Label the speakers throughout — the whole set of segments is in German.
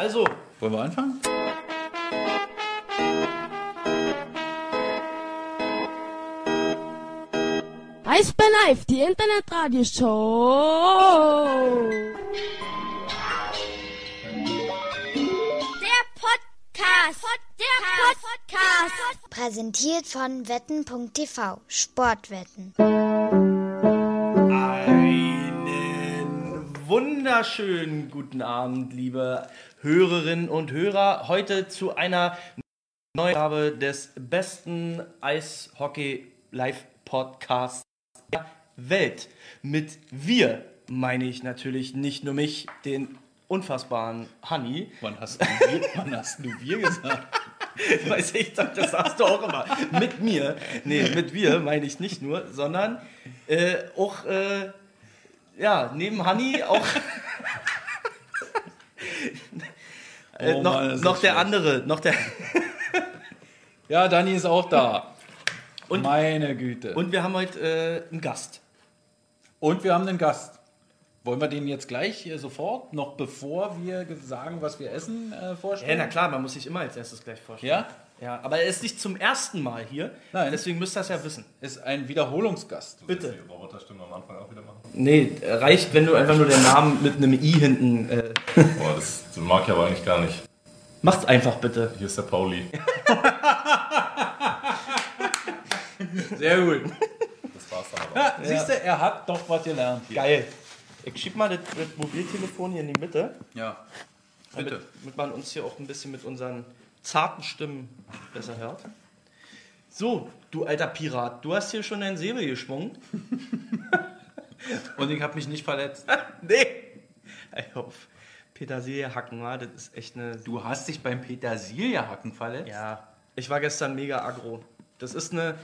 Speaker 1: Also,
Speaker 2: Wollen wir anfangen?
Speaker 3: Eis bei Live, die Internetradioshow.
Speaker 4: Der Podcast. Der Podcast.
Speaker 5: Präsentiert von wetten.tv. Sportwetten.
Speaker 1: einen wunderschönen guten Abend, liebe Hörerinnen und Hörer. Heute zu einer neuen Ausgabe des besten Eishockey-Live-Podcasts der Welt. Mit wir meine ich natürlich nicht nur mich, den unfassbaren Honey.
Speaker 2: Wann hast du wir, wann hast du wir gesagt?
Speaker 1: Weiß ich, das sagst du auch immer. Mit mir. Nee, mit wir meine ich nicht nur, sondern äh, auch, äh, ja, neben Honey auch. Äh,
Speaker 2: Oh
Speaker 1: noch
Speaker 2: Mann,
Speaker 1: noch der
Speaker 2: schlecht.
Speaker 1: andere, noch der.
Speaker 2: Ja, Dani ist auch da.
Speaker 1: Und-
Speaker 2: Meine Güte. Und,
Speaker 1: Und wir haben heute äh, einen Gast.
Speaker 2: wir haben einen Gast. Wollen wir den jetzt gleich äh, sofort, noch bevor wir sagen, was wir essen, äh,
Speaker 1: Ja,
Speaker 2: vorstellen?
Speaker 1: na klar, man muss sich immer als erstes gleich vorstellen.
Speaker 2: Ja?
Speaker 1: Ja, aber er ist nicht zum ersten Mal hier.
Speaker 2: Nein.
Speaker 1: Deswegen müsst ihr das ja wissen.
Speaker 2: Ist ein Wiederholungsgast.
Speaker 1: Bitte.
Speaker 6: Die Roboterstimme am Anfang auch wieder machen.
Speaker 1: Nee, reicht, wenn du einfach nur den Namen mit einem I hinten. Äh,
Speaker 6: Boah, das, das mag ich aber eigentlich gar nicht.
Speaker 1: macht's einfach bitte.
Speaker 6: Hier ist der Pauli.
Speaker 2: Sehr gut.
Speaker 6: Das war's dann aber.
Speaker 2: Ja, Siehst du, er hat doch was gelernt hier.
Speaker 1: Geil. Ich schieb mal das, das Mobiltelefon hier in die Mitte.
Speaker 2: Ja.
Speaker 1: Damit,
Speaker 2: Bitte.
Speaker 1: damit man uns hier auch ein bisschen mit unseren zarten Stimmen besser hört. So, du alter Pirat, du hast hier schon dein Säbel geschwungen.
Speaker 2: Und ich habe mich nicht verletzt.
Speaker 1: nee! Ich auf Petersilie hacken, das ist echt eine.
Speaker 2: Du hast dich beim Petersiliehacken verletzt?
Speaker 1: Ja, ich war gestern mega aggro. Das ist eine.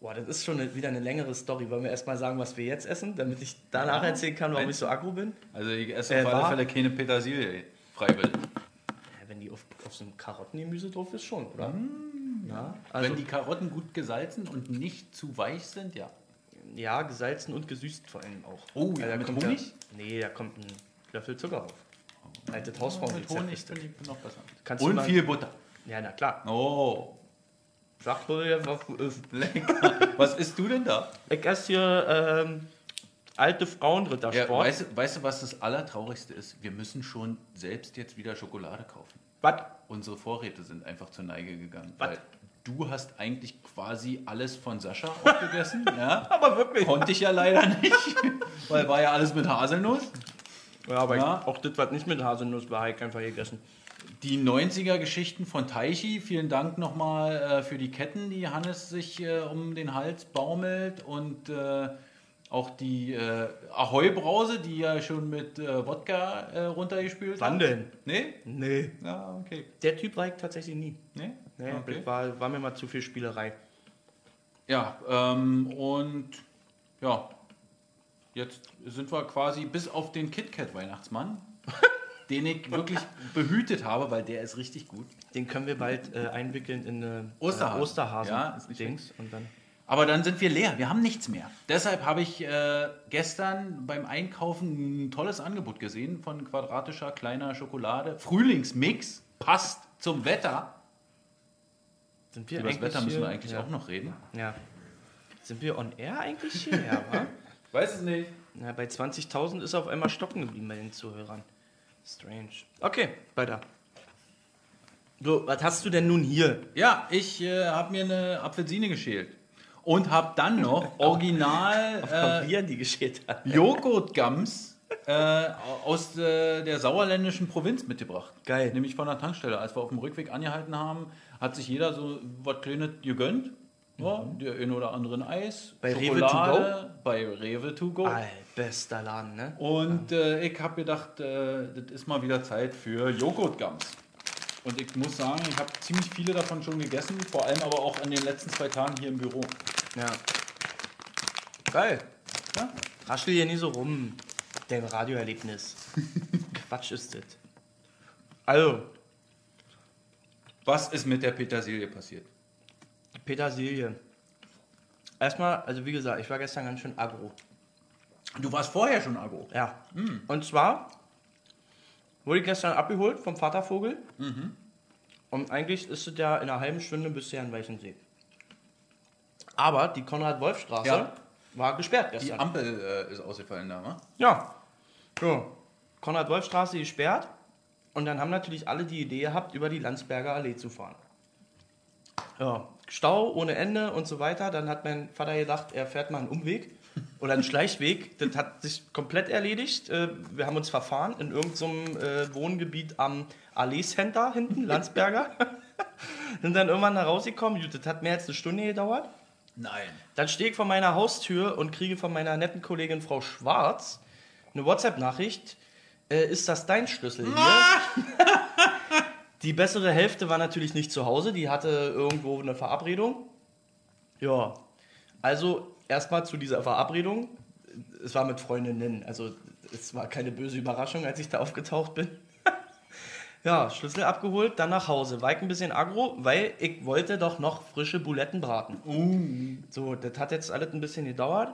Speaker 1: Boah, das ist schon eine, wieder eine längere Story. Wollen wir erstmal sagen, was wir jetzt essen, damit ich danach erzählen kann, warum ich so aggro bin?
Speaker 2: Also ich esse
Speaker 1: Äh,
Speaker 2: auf alle Fälle keine Petersilie freiwillig.
Speaker 1: Die auf, auf so einem Karottengemüse drauf ist, schon, oder? Ja, also,
Speaker 2: Wenn die Karotten gut gesalzen und nicht zu weich sind, ja.
Speaker 1: ja, gesalzen und gesüßt vor allem auch.
Speaker 2: Oh,
Speaker 1: Weil
Speaker 2: ja,
Speaker 1: da
Speaker 2: mit
Speaker 1: kommt
Speaker 2: Honig?
Speaker 1: Ja, nee, da kommt ein Löffel Zucker drauf. Alte Hausfrauen
Speaker 2: Mit Honig finde ich noch besser.
Speaker 1: Kannst
Speaker 2: und
Speaker 1: mal-
Speaker 2: viel Butter.
Speaker 1: Ja, na klar.
Speaker 2: Oh,
Speaker 1: Sagt wohl ja, was ist.
Speaker 2: lecker. Was isst du denn da?
Speaker 1: Ich esse hier ähm, alte Frauenrittersport.
Speaker 2: Ja, weißt, weißt du, was das Allertraurigste ist? Wir müssen schon selbst jetzt wieder Schokolade kaufen.
Speaker 1: Was?
Speaker 2: Unsere Vorräte sind einfach zur Neige gegangen.
Speaker 1: Was?
Speaker 2: Weil du hast eigentlich quasi alles von Sascha aufgegessen. ja?
Speaker 1: Aber wirklich.
Speaker 2: Konnte ich ja leider nicht, weil war ja alles mit Haselnuss.
Speaker 1: Ja, aber
Speaker 2: Ja.
Speaker 1: Ich, auch das, was nicht mit Haselnuss war, habe ich einfach gegessen.
Speaker 2: Die 90er-Geschichten von Taichi, vielen Dank nochmal äh, für die Ketten, die Hannes sich äh, um den Hals baumelt und äh, auch die äh, Ahoi-Brause, die ja schon mit äh, Wodka äh, runtergespült
Speaker 1: Wann
Speaker 2: hat.
Speaker 1: denn?
Speaker 2: Nee?
Speaker 1: Nee.
Speaker 2: Ja, okay.
Speaker 1: Der Typ war ich tatsächlich nie.
Speaker 2: Nee?
Speaker 1: Nee,
Speaker 2: okay.
Speaker 1: war, war mir mal zu viel Spielerei.
Speaker 2: Ja, ähm, und ja, jetzt sind wir quasi bis auf den KitKat-Weihnachtsmann, den ich wirklich behütet habe, weil der ist richtig gut.
Speaker 1: Den können wir bald äh, einwickeln in eine
Speaker 2: Osterhasen.
Speaker 1: Äh, Osterhasen
Speaker 2: Ja,
Speaker 1: Dings und dann
Speaker 2: Aber dann sind wir leer, wir haben nichts mehr. Deshalb habe ich äh, gestern beim Einkaufen ein tolles Angebot gesehen von quadratischer kleiner Schokolade. Frühlingsmix, passt zum Wetter.
Speaker 1: sind wir
Speaker 2: Über das Wetter müssen wir eigentlich
Speaker 1: ja.
Speaker 2: auch noch reden.
Speaker 1: Ja. Sind wir on air eigentlich hier? ja, wa?
Speaker 2: Weiß es nicht.
Speaker 1: Na, bei 20.000 ist er auf einmal stocken geblieben bei den Zuhörern. Strange. Okay, weiter. So, was hast du denn nun hier?
Speaker 2: Ja, ich äh, habe mir eine Apfelsine geschält. Und habe dann noch original äh,
Speaker 1: Wie er die.
Speaker 2: Joghurtgums äh, aus äh, der sauerländischen Provinz mitgebracht.
Speaker 1: Geil.
Speaker 2: Nämlich von der Tankstelle. Als wir auf dem Rückweg angehalten haben, hat sich jeder so was Kleines gegönnt. Ja, der ein oder andere ein Eis,
Speaker 1: Mhm. Bei Rewe
Speaker 2: Schokolade, bei Rewe to go.
Speaker 1: All, bester Laden, ne?
Speaker 2: Und äh, ich habe gedacht, äh, das ist mal wieder Zeit für Joghurtgums. Und ich muss sagen, ich habe ziemlich viele davon schon gegessen, vor allem aber auch an den letzten zwei Tagen hier im Büro.
Speaker 1: Ja. Geil.
Speaker 2: Ja?
Speaker 1: Raschel hier nie so rum. Dein Radioerlebnis. Quatsch ist das. Also,
Speaker 2: Was ist mit der Petersilie passiert?
Speaker 1: Petersilie. Erstmal, also wie gesagt, ich war gestern ganz schön aggro.
Speaker 2: Du warst vorher schon Agro.
Speaker 1: Ja. Und zwar Wurde gestern abgeholt vom Vatervogel. Und eigentlich ist es ja in einer halben Stunde bisher in Weichensee. Aber die Konrad-Wolf-Straße
Speaker 2: Ja.
Speaker 1: war gesperrt
Speaker 2: Die
Speaker 1: gestern.
Speaker 2: Ampel äh, ist ausgefallen da, wa?
Speaker 1: Ja. So. Konrad-Wolf-Straße gesperrt. Und dann haben natürlich alle die Idee gehabt, über die Landsberger Allee zu fahren. Ja. Stau ohne Ende und so weiter. Dann hat mein Vater gedacht, er fährt mal einen Umweg oder einen Schleichweg. Das hat sich komplett erledigt. Äh, Wir haben uns verfahren in irgendeinem äh, Wohngebiet am Allee Center hinten, Landsberger. Sind dann irgendwann da rausgekommen. Das hat mehr als eine Stunde gedauert.
Speaker 2: Nein.
Speaker 1: Dann stehe ich vor meiner Haustür und kriege von meiner netten Kollegin Frau Schwarz eine WhatsApp-Nachricht. Äh, ist das dein Schlüssel hier? die bessere Hälfte war natürlich nicht zu Hause, die hatte irgendwo eine Verabredung. Ja, also erstmal zu dieser Verabredung. Es war mit Freundinnen, also es war keine böse Überraschung, als ich da aufgetaucht bin. Ja, Schlüssel abgeholt, dann nach Hause. War ich ein bisschen aggro, weil ich wollte doch noch frische Buletten braten. So, das hat jetzt alles ein bisschen gedauert.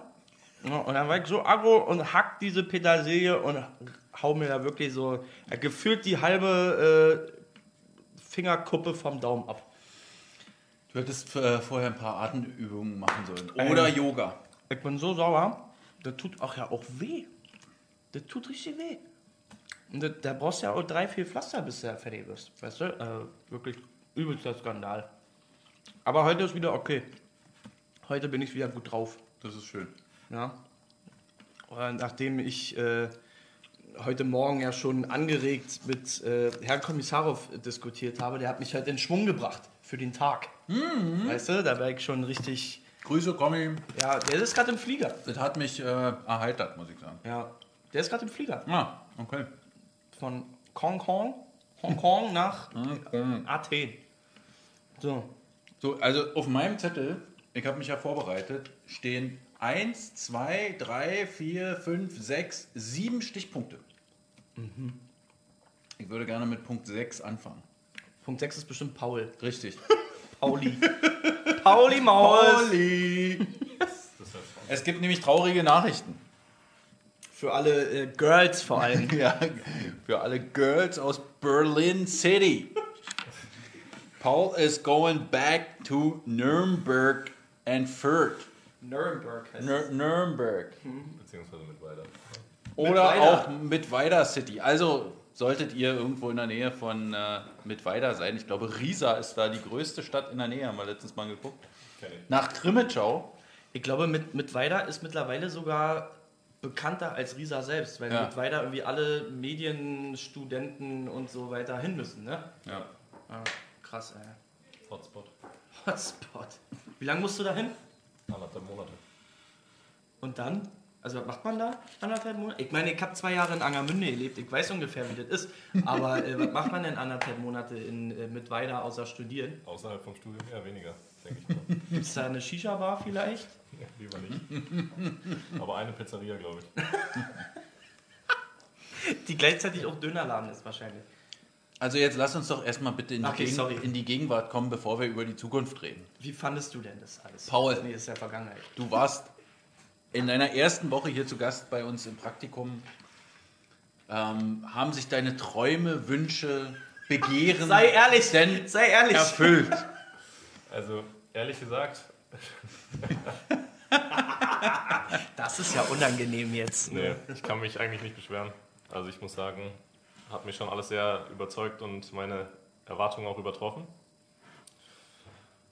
Speaker 1: Ja, und dann war ich so aggro und hack diese Petersilie und hau mir da wirklich so ja, gefühlt die halbe äh, Fingerkuppe vom Daumen ab.
Speaker 2: Du hättest äh, vorher ein paar Atemübungen machen sollen. Oder Yoga.
Speaker 1: Ich bin so sauer, das tut auch ja auch weh. Das tut richtig weh. Das, da brauchst du ja auch drei, vier Pflaster, bis du fertig bist. Weißt du? Äh, wirklich übelster Skandal. Aber heute ist wieder okay. Heute bin ich wieder gut drauf.
Speaker 2: Das ist schön.
Speaker 1: Ja. Und nachdem ich äh, heute Morgen ja schon angeregt mit äh, Herrn Kommissarov diskutiert habe, der hat mich halt in Schwung gebracht für den Tag. Weißt du, da war ich schon richtig.
Speaker 2: Grüße, Kommi.
Speaker 1: Ja, der ist gerade im Flieger.
Speaker 2: Das hat mich äh, erheitert, muss ich sagen.
Speaker 1: Ja, der ist gerade im Flieger.
Speaker 2: Ah, okay.
Speaker 1: Von Hongkong, Hongkong nach Athen. So.
Speaker 2: So, also auf meinem Zettel, ich habe mich ja vorbereitet, stehen 1, 2, 3, 4, 5, 6, 7 Stichpunkte. Ich würde gerne mit Punkt 6 anfangen.
Speaker 1: Punkt 6 ist bestimmt Paul.
Speaker 2: Richtig.
Speaker 1: Pauli. Pauli Maus.
Speaker 2: Olli! Es gibt nämlich traurige Nachrichten.
Speaker 1: Für alle äh, Girls vor allem.
Speaker 2: Ja, für alle Girls aus Berlin City. Paul is going back to Nürnberg and Fürth.
Speaker 1: Nürnberg heißt
Speaker 2: Nür Nürnberg.
Speaker 6: Beziehungsweise mit weiter.
Speaker 2: Oder
Speaker 1: Mittweida.
Speaker 2: auch Mittweida City. Also solltet ihr irgendwo in der Nähe von äh, Mittweida sein. Ich glaube, Riesa ist da die größte Stadt in der Nähe, haben wir letztens mal geguckt.
Speaker 6: Ich.
Speaker 2: Nach Krimitschau.
Speaker 1: Ich glaube, mit, Mittweida ist mittlerweile sogar bekannter als Riesa selbst, weil
Speaker 2: Ja.
Speaker 1: Mittweida irgendwie alle Medienstudenten und so weiter hin müssen, ne?
Speaker 2: Ja.
Speaker 1: Ah, krass, ey.
Speaker 6: Hotspot.
Speaker 1: Hotspot. Wie lange musst du da hin?
Speaker 6: Anderthalb Monate.
Speaker 1: Und dann? Also was macht man da? Anderthalb Monate? Ich meine, ich habe zwei Jahre in Angermünde gelebt. Ich weiß ungefähr, wie das ist. Aber äh, was macht man denn anderthalb Monate in äh, Mittweida außer studieren?
Speaker 6: Außerhalb vom Studium eher weniger, denke ich mal.
Speaker 1: Gibt es da eine Shisha-Bar vielleicht?
Speaker 6: Ja, lieber nicht. Aber eine Pizzeria, glaube ich.
Speaker 1: Die gleichzeitig auch Dönerladen ist wahrscheinlich.
Speaker 2: Also jetzt lass uns doch erstmal bitte in die,
Speaker 1: Okay,
Speaker 2: Gegen
Speaker 1: sorry.
Speaker 2: in die Gegenwart kommen, bevor wir über die Zukunft reden.
Speaker 1: Wie fandest du denn das alles?
Speaker 2: Paul.
Speaker 1: Nee, das ist ja Vergangenheit.
Speaker 2: Du warst in deiner ersten Woche hier zu Gast bei uns im Praktikum. Ähm, haben sich deine Träume, Wünsche, Begehren
Speaker 1: Sei ehrlich,
Speaker 2: denn
Speaker 1: sei ehrlich.
Speaker 2: erfüllt?
Speaker 6: Also, ehrlich gesagt,
Speaker 1: Das ist ja unangenehm jetzt.
Speaker 6: nee, ich kann mich eigentlich nicht beschweren. Also, ich muss sagen, hat mich schon alles sehr überzeugt und meine Erwartungen auch übertroffen.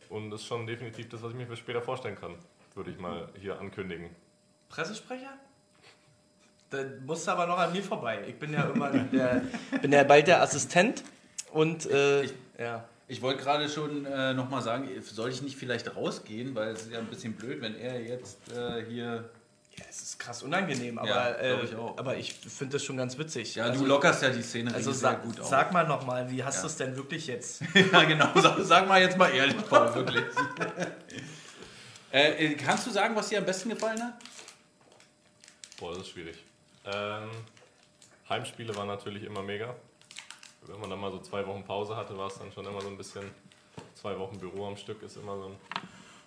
Speaker 6: Und ist schon definitiv das, was ich mir für später vorstellen kann, würde ich mal hier ankündigen.
Speaker 1: Pressesprecher? Da musst du aber noch an mir vorbei. Ich bin ja immer der, bin ja bald der Assistent und äh, ja.
Speaker 2: Ich wollte gerade schon äh, nochmal sagen, soll ich nicht vielleicht rausgehen, weil es ist ja ein bisschen blöd, wenn er jetzt äh, hier.
Speaker 1: ja, es ist krass unangenehm, aber,
Speaker 2: Ja,
Speaker 1: äh,
Speaker 2: ich
Speaker 1: aber ich finde das schon ganz witzig.
Speaker 2: Ja,
Speaker 1: also,
Speaker 2: du lockerst ja die Szene
Speaker 1: Also
Speaker 2: sehr
Speaker 1: sag,
Speaker 2: gut auf.
Speaker 1: sag mal nochmal, wie hast
Speaker 2: Ja.
Speaker 1: du es denn wirklich jetzt?
Speaker 2: ja, genau. Sag, sag mal jetzt mal ehrlich, Paul, wirklich. äh, äh, kannst du sagen, was dir am besten gefallen hat?
Speaker 6: Boah, das ist schwierig. Ähm, Heimspiele waren natürlich immer mega. Wenn man dann mal so zwei Wochen Pause hatte, war es dann schon immer so ein bisschen. Zwei Wochen Büro am Stück ist immer so ein,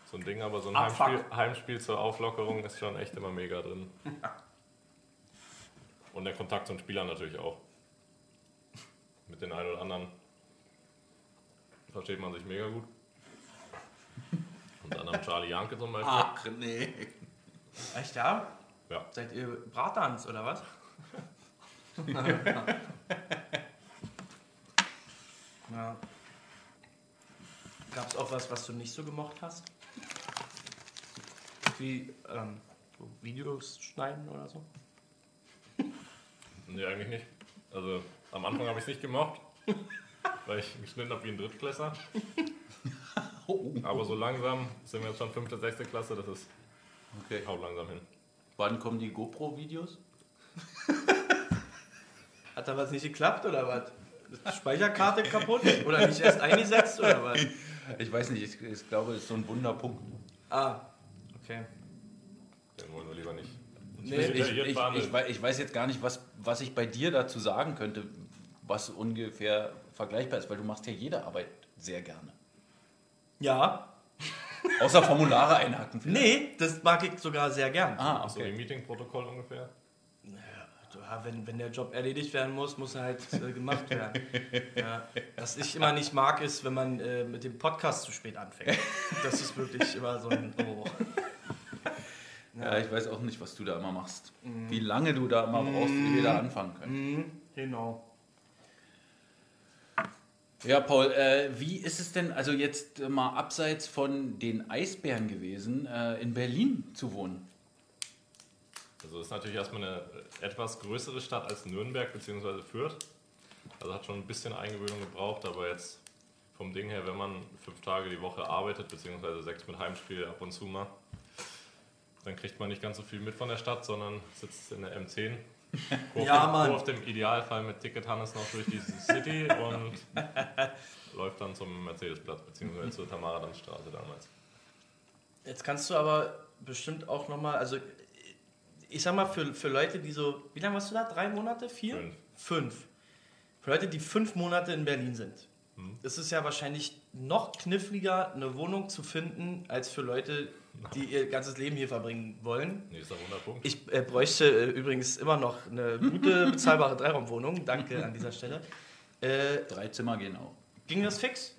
Speaker 6: so ein Ding, aber so ein
Speaker 1: Abfuck.
Speaker 6: Heimspiel, Heimspiel zur Auflockerung ist schon echt immer mega drin. Und der Kontakt zum Spieler natürlich auch. Mit den einen oder anderen versteht man sich mega gut. Unter anderem Charlie Janke zum Beispiel.
Speaker 2: Ach nee.
Speaker 1: Echt, ja?
Speaker 6: Ja.
Speaker 1: Seid ihr Bratans oder was? ja. Gab es auch was, was du nicht so gemocht hast? Wie ähm, so Videos schneiden oder so?
Speaker 6: Nee, eigentlich nicht. Also am Anfang habe ich es nicht gemocht, weil ich geschnitten habe wie ein Drittklässler. Aber so langsam sind wir jetzt schon fünfte, sechste Klasse, das ist
Speaker 2: Okay.
Speaker 6: haut langsam hin.
Speaker 2: Wann kommen die GoPro-Videos?
Speaker 1: Hat da was nicht geklappt oder was? Ist die Speicherkarte kaputt? Oder nicht erst eingesetzt oder was?
Speaker 2: Ich weiß nicht, ich, ich glaube, es ist so ein Wunderpunkt.
Speaker 1: Ah, okay.
Speaker 6: Den wollen wir lieber nicht.
Speaker 1: Nee,
Speaker 6: Ich-
Speaker 2: Ich,
Speaker 6: Detailliert
Speaker 2: ich, ich, ich weiß jetzt gar nicht, was, was ich bei dir dazu sagen könnte, was ungefähr vergleichbar ist, weil du machst ja jede Arbeit sehr gerne.
Speaker 1: Ja.
Speaker 2: Außer Formulare einhaken. vielleicht.
Speaker 1: Nee, das mag ich sogar sehr gern.
Speaker 2: Ah,
Speaker 6: So wie
Speaker 2: okay.
Speaker 6: Meeting-Protokoll ungefähr.
Speaker 1: Ja, wenn, wenn der Job erledigt werden muss, muss er halt äh, gemacht werden. Ja. Was ich immer nicht mag, ist, wenn man äh, mit dem Podcast zu spät anfängt. Das ist wirklich immer so ein. Oh.
Speaker 2: Ja, ich weiß auch nicht, was du da immer machst. Wie lange du da immer brauchst, wie wir da anfangen können.
Speaker 1: Mhm, genau.
Speaker 2: Ja, Paul, äh, wie ist es denn, also jetzt mal abseits von den Eisbären gewesen, äh, in Berlin zu wohnen?
Speaker 6: Also es ist natürlich erstmal eine etwas größere Stadt als Nürnberg bzw. Fürth. Also hat schon ein bisschen Eingewöhnung gebraucht, aber jetzt vom Ding her, wenn man fünf Tage die Woche arbeitet, beziehungsweise sechs mit Heimspiel ab und zu mal, dann kriegt man nicht ganz so viel mit von der Stadt, sondern sitzt in der M10. Kurft,
Speaker 1: Ja, Mann.
Speaker 6: kurft im Idealfall mit Ticket Hannes noch durch die City und läuft dann zum Mercedesplatz, beziehungsweise zur Tamara-Straße damals.
Speaker 1: Jetzt kannst du aber bestimmt auch nochmal, also ich sag mal, für, für Leute, die so, wie lange warst du da? Drei Monate? Vier?
Speaker 6: Fünf.
Speaker 1: Fünf. Für Leute, die fünf Monate in Berlin sind, ist es ja wahrscheinlich noch kniffliger, eine Wohnung zu finden, als für Leute, die ihr ganzes Leben hier verbringen wollen.
Speaker 6: Nächster Wunderpunkt.
Speaker 1: Ich äh, bräuchte äh, übrigens immer noch eine gute, bezahlbare Dreiraumwohnung. Danke an dieser Stelle. Äh,
Speaker 2: Drei Zimmer gehen auch.
Speaker 1: Ging das fix?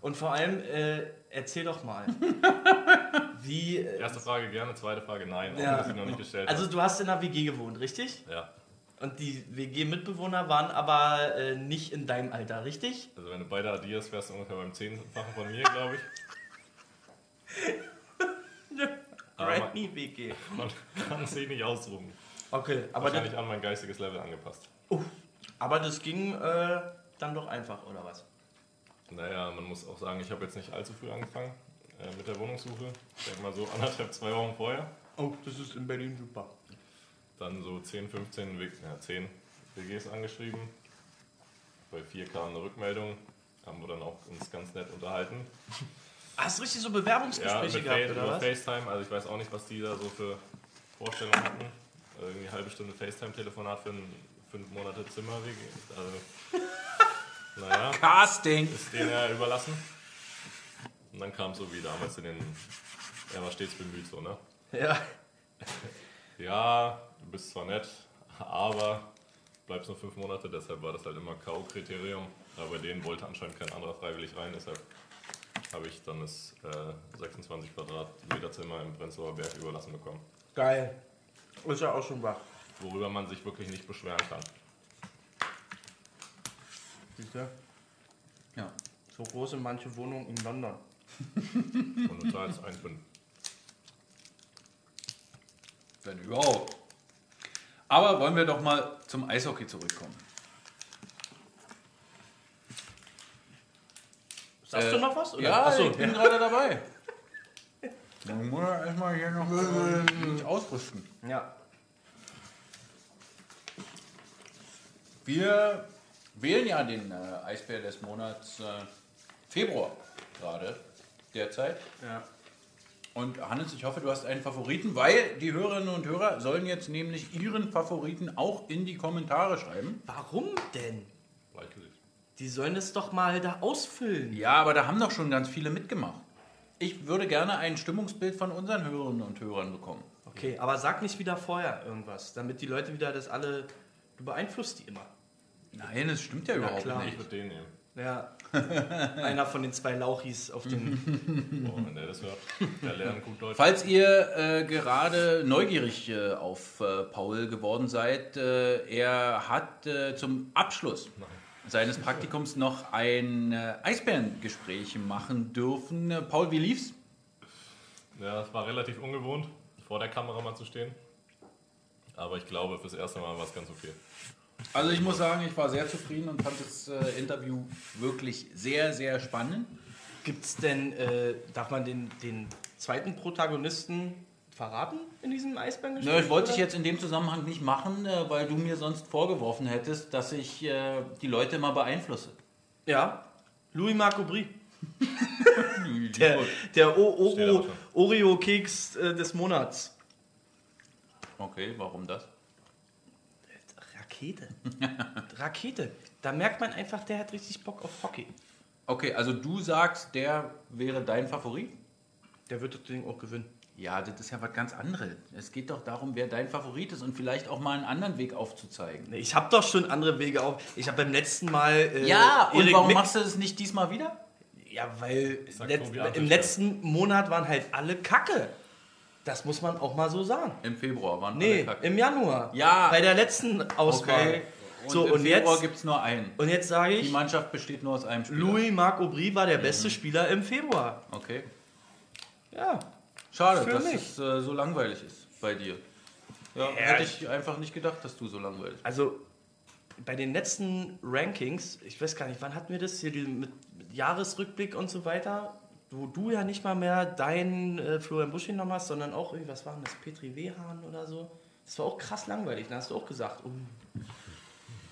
Speaker 1: Und vor allem, äh, erzähl doch mal, wie... Äh,
Speaker 6: Erste Frage gerne, zweite Frage nein, auch
Speaker 1: Ja.
Speaker 6: sie noch nicht gestellt
Speaker 1: also du hast in einer WG gewohnt, richtig?
Speaker 6: Ja.
Speaker 1: Und die WG-Mitbewohner waren aber äh, nicht in deinem Alter, richtig?
Speaker 6: Also wenn du beide addierst, wärst du ungefähr beim Zehnfachen von mir, glaube ich.
Speaker 1: Granny WG.
Speaker 6: man kann sich nicht ausruhen.
Speaker 1: Okay, aber, das,
Speaker 6: Wahrscheinlich an mein geistiges Level angepasst.
Speaker 1: aber das ging äh, dann doch einfach, oder was?
Speaker 6: Naja, man muss auch sagen, ich habe jetzt nicht allzu früh angefangen äh, mit der Wohnungssuche. Ich denke mal so anderthalb, zwei Wochen vorher.
Speaker 1: Oh, das ist in Berlin super.
Speaker 6: Dann so 10, 15, W- ja, 10 WGs angeschrieben. Bei vier kam eine Rückmeldung. Haben wir dann auch uns ganz nett unterhalten.
Speaker 1: Hast du richtig so
Speaker 6: Ja,
Speaker 1: Bewerbungsgespräche
Speaker 6: mit
Speaker 1: gehabt,
Speaker 6: Fa-
Speaker 1: oder
Speaker 6: über
Speaker 1: was?
Speaker 6: FaceTime. Also ich weiß auch nicht, was die da so für Vorstellungen hatten. Also Irgendwie eine halbe Stunde FaceTime-Telefonat für ein fünf Monate Zimmer-WG. Also, naja,
Speaker 2: Casting!
Speaker 6: ist denen ja überlassen. Und dann kam so wie damals in den... Er war stets bemüht so, ne?
Speaker 1: Ja.
Speaker 6: Ja, du bist zwar nett, aber bleibst nur fünf Monate, deshalb war das halt immer K.O.-Kriterium. Aber bei denen wollte anscheinend kein anderer freiwillig rein, deshalb habe ich dann das äh, 26 Quadratmeter Zimmer im Prenzlauer Berg überlassen bekommen.
Speaker 1: Geil. Ist ja auch schon wach.
Speaker 6: Worüber man sich wirklich nicht beschweren kann.
Speaker 1: Siehst du?
Speaker 2: Ja.
Speaker 1: So groß sind manche Wohnungen in London.
Speaker 6: Und du zahlst 1,5.
Speaker 2: Wenn überhaupt. Aber wollen wir doch mal zum Eishockey zurückkommen.
Speaker 1: Sagst
Speaker 2: Äh,
Speaker 1: du noch was? Oder?
Speaker 2: Ja,
Speaker 1: Achso,
Speaker 2: ich bin gerade dabei. Dann muss er erstmal hier noch äh, mich ausrüsten.
Speaker 1: ja.
Speaker 2: Wir wählen ja den äh, Eisbär des Monats äh, Februar gerade derzeit.
Speaker 1: ja.
Speaker 2: Und Hannes, ich hoffe, du hast einen Favoriten, weil die Hörerinnen und Hörer sollen jetzt nämlich ihren Favoriten auch in die Kommentare schreiben.
Speaker 1: Warum denn? Die sollen es doch mal da ausfüllen.
Speaker 2: Ja, aber da haben doch schon ganz viele mitgemacht. Ich würde gerne ein Stimmungsbild von unseren Hörerinnen und Hörern bekommen.
Speaker 1: Okay, aber sag nicht wieder vorher irgendwas, damit die Leute wieder das alle. Du beeinflusst die immer.
Speaker 2: Nein, das stimmt ja überhaupt
Speaker 1: klar.
Speaker 6: Ich
Speaker 2: nicht.
Speaker 6: würde den nehmen.
Speaker 1: Ja. Einer von den zwei Lauchis auf.
Speaker 6: Boah, wenn der das hört, der lernt gut Deutsch.
Speaker 2: Falls ihr äh, gerade neugierig äh, auf äh, Paul geworden seid, äh, er hat äh, zum Abschluss seines Praktikums noch ein äh, Eisbärengespräch machen dürfen. Paul, wie lief's?
Speaker 6: Ja, es war relativ ungewohnt, vor der Kamera mal zu stehen. Aber ich glaube, fürs erste Mal war es ganz okay.
Speaker 2: Also ich muss sagen, ich war sehr zufrieden und fand das äh, Interview wirklich sehr, sehr spannend.
Speaker 1: Gibt's denn, äh, darf man den, den zweiten Protagonisten verraten in diesem Eisbärengespräch?
Speaker 2: Ne, ich wollte ich jetzt in dem Zusammenhang nicht machen, äh, weil du mir sonst vorgeworfen hättest, dass ich äh, die Leute immer beeinflusse.
Speaker 1: Ja. Louis Marco Brie. Der, der. Oreo-Keks äh, des Monats.
Speaker 2: Okay, warum das?
Speaker 1: Rakete. Rakete. Da merkt man einfach, der hat richtig Bock auf Hockey.
Speaker 2: Okay, also du sagst, der wäre dein Favorit?
Speaker 1: Der wird das Ding auch gewinnen.
Speaker 2: Ja, das ist ja was ganz anderes. Es geht doch darum, wer dein Favorit ist und vielleicht auch mal einen anderen Weg aufzuzeigen.
Speaker 1: Ich habe doch schon andere Wege auf. Ich habe beim letzten Mal. Äh,
Speaker 2: Ja, und
Speaker 1: Erik
Speaker 2: warum
Speaker 1: Mick-
Speaker 2: machst du das nicht diesmal wieder?
Speaker 1: Ja, weil
Speaker 6: Arndt,
Speaker 1: im letzten Monat waren halt alle Kacke. Das muss man auch mal so sagen.
Speaker 2: Im Februar waren
Speaker 1: Nee,
Speaker 2: alle kacke.
Speaker 1: im Januar.
Speaker 2: Ja.
Speaker 1: Bei der letzten Auswahl.
Speaker 2: Okay. Und
Speaker 1: so,
Speaker 2: im
Speaker 1: und
Speaker 2: Februar
Speaker 1: jetzt,
Speaker 2: gibt es nur einen.
Speaker 1: und jetzt sage
Speaker 2: Die
Speaker 1: ich,
Speaker 2: Mannschaft besteht nur aus einem Spieler.
Speaker 1: Louis Marc Aubry war der
Speaker 2: Mhm.
Speaker 1: beste Spieler im Februar.
Speaker 2: Okay.
Speaker 1: Ja.
Speaker 2: Schade,
Speaker 1: Für
Speaker 2: dass
Speaker 1: mich.
Speaker 2: es äh, so langweilig ist bei dir. Ja, hätte ich einfach nicht gedacht, dass du so langweilig bist.
Speaker 1: Also bei den letzten Rankings, ich weiß gar nicht, wann hatten wir das hier die- mit Jahresrückblick und so weiter, wo du ja nicht mal mehr deinen äh, Florian Busch genommen hast, sondern auch, irgendwie, was war denn das, Petri Wehan oder so. Das war auch krass langweilig. Da hast du auch gesagt, oh,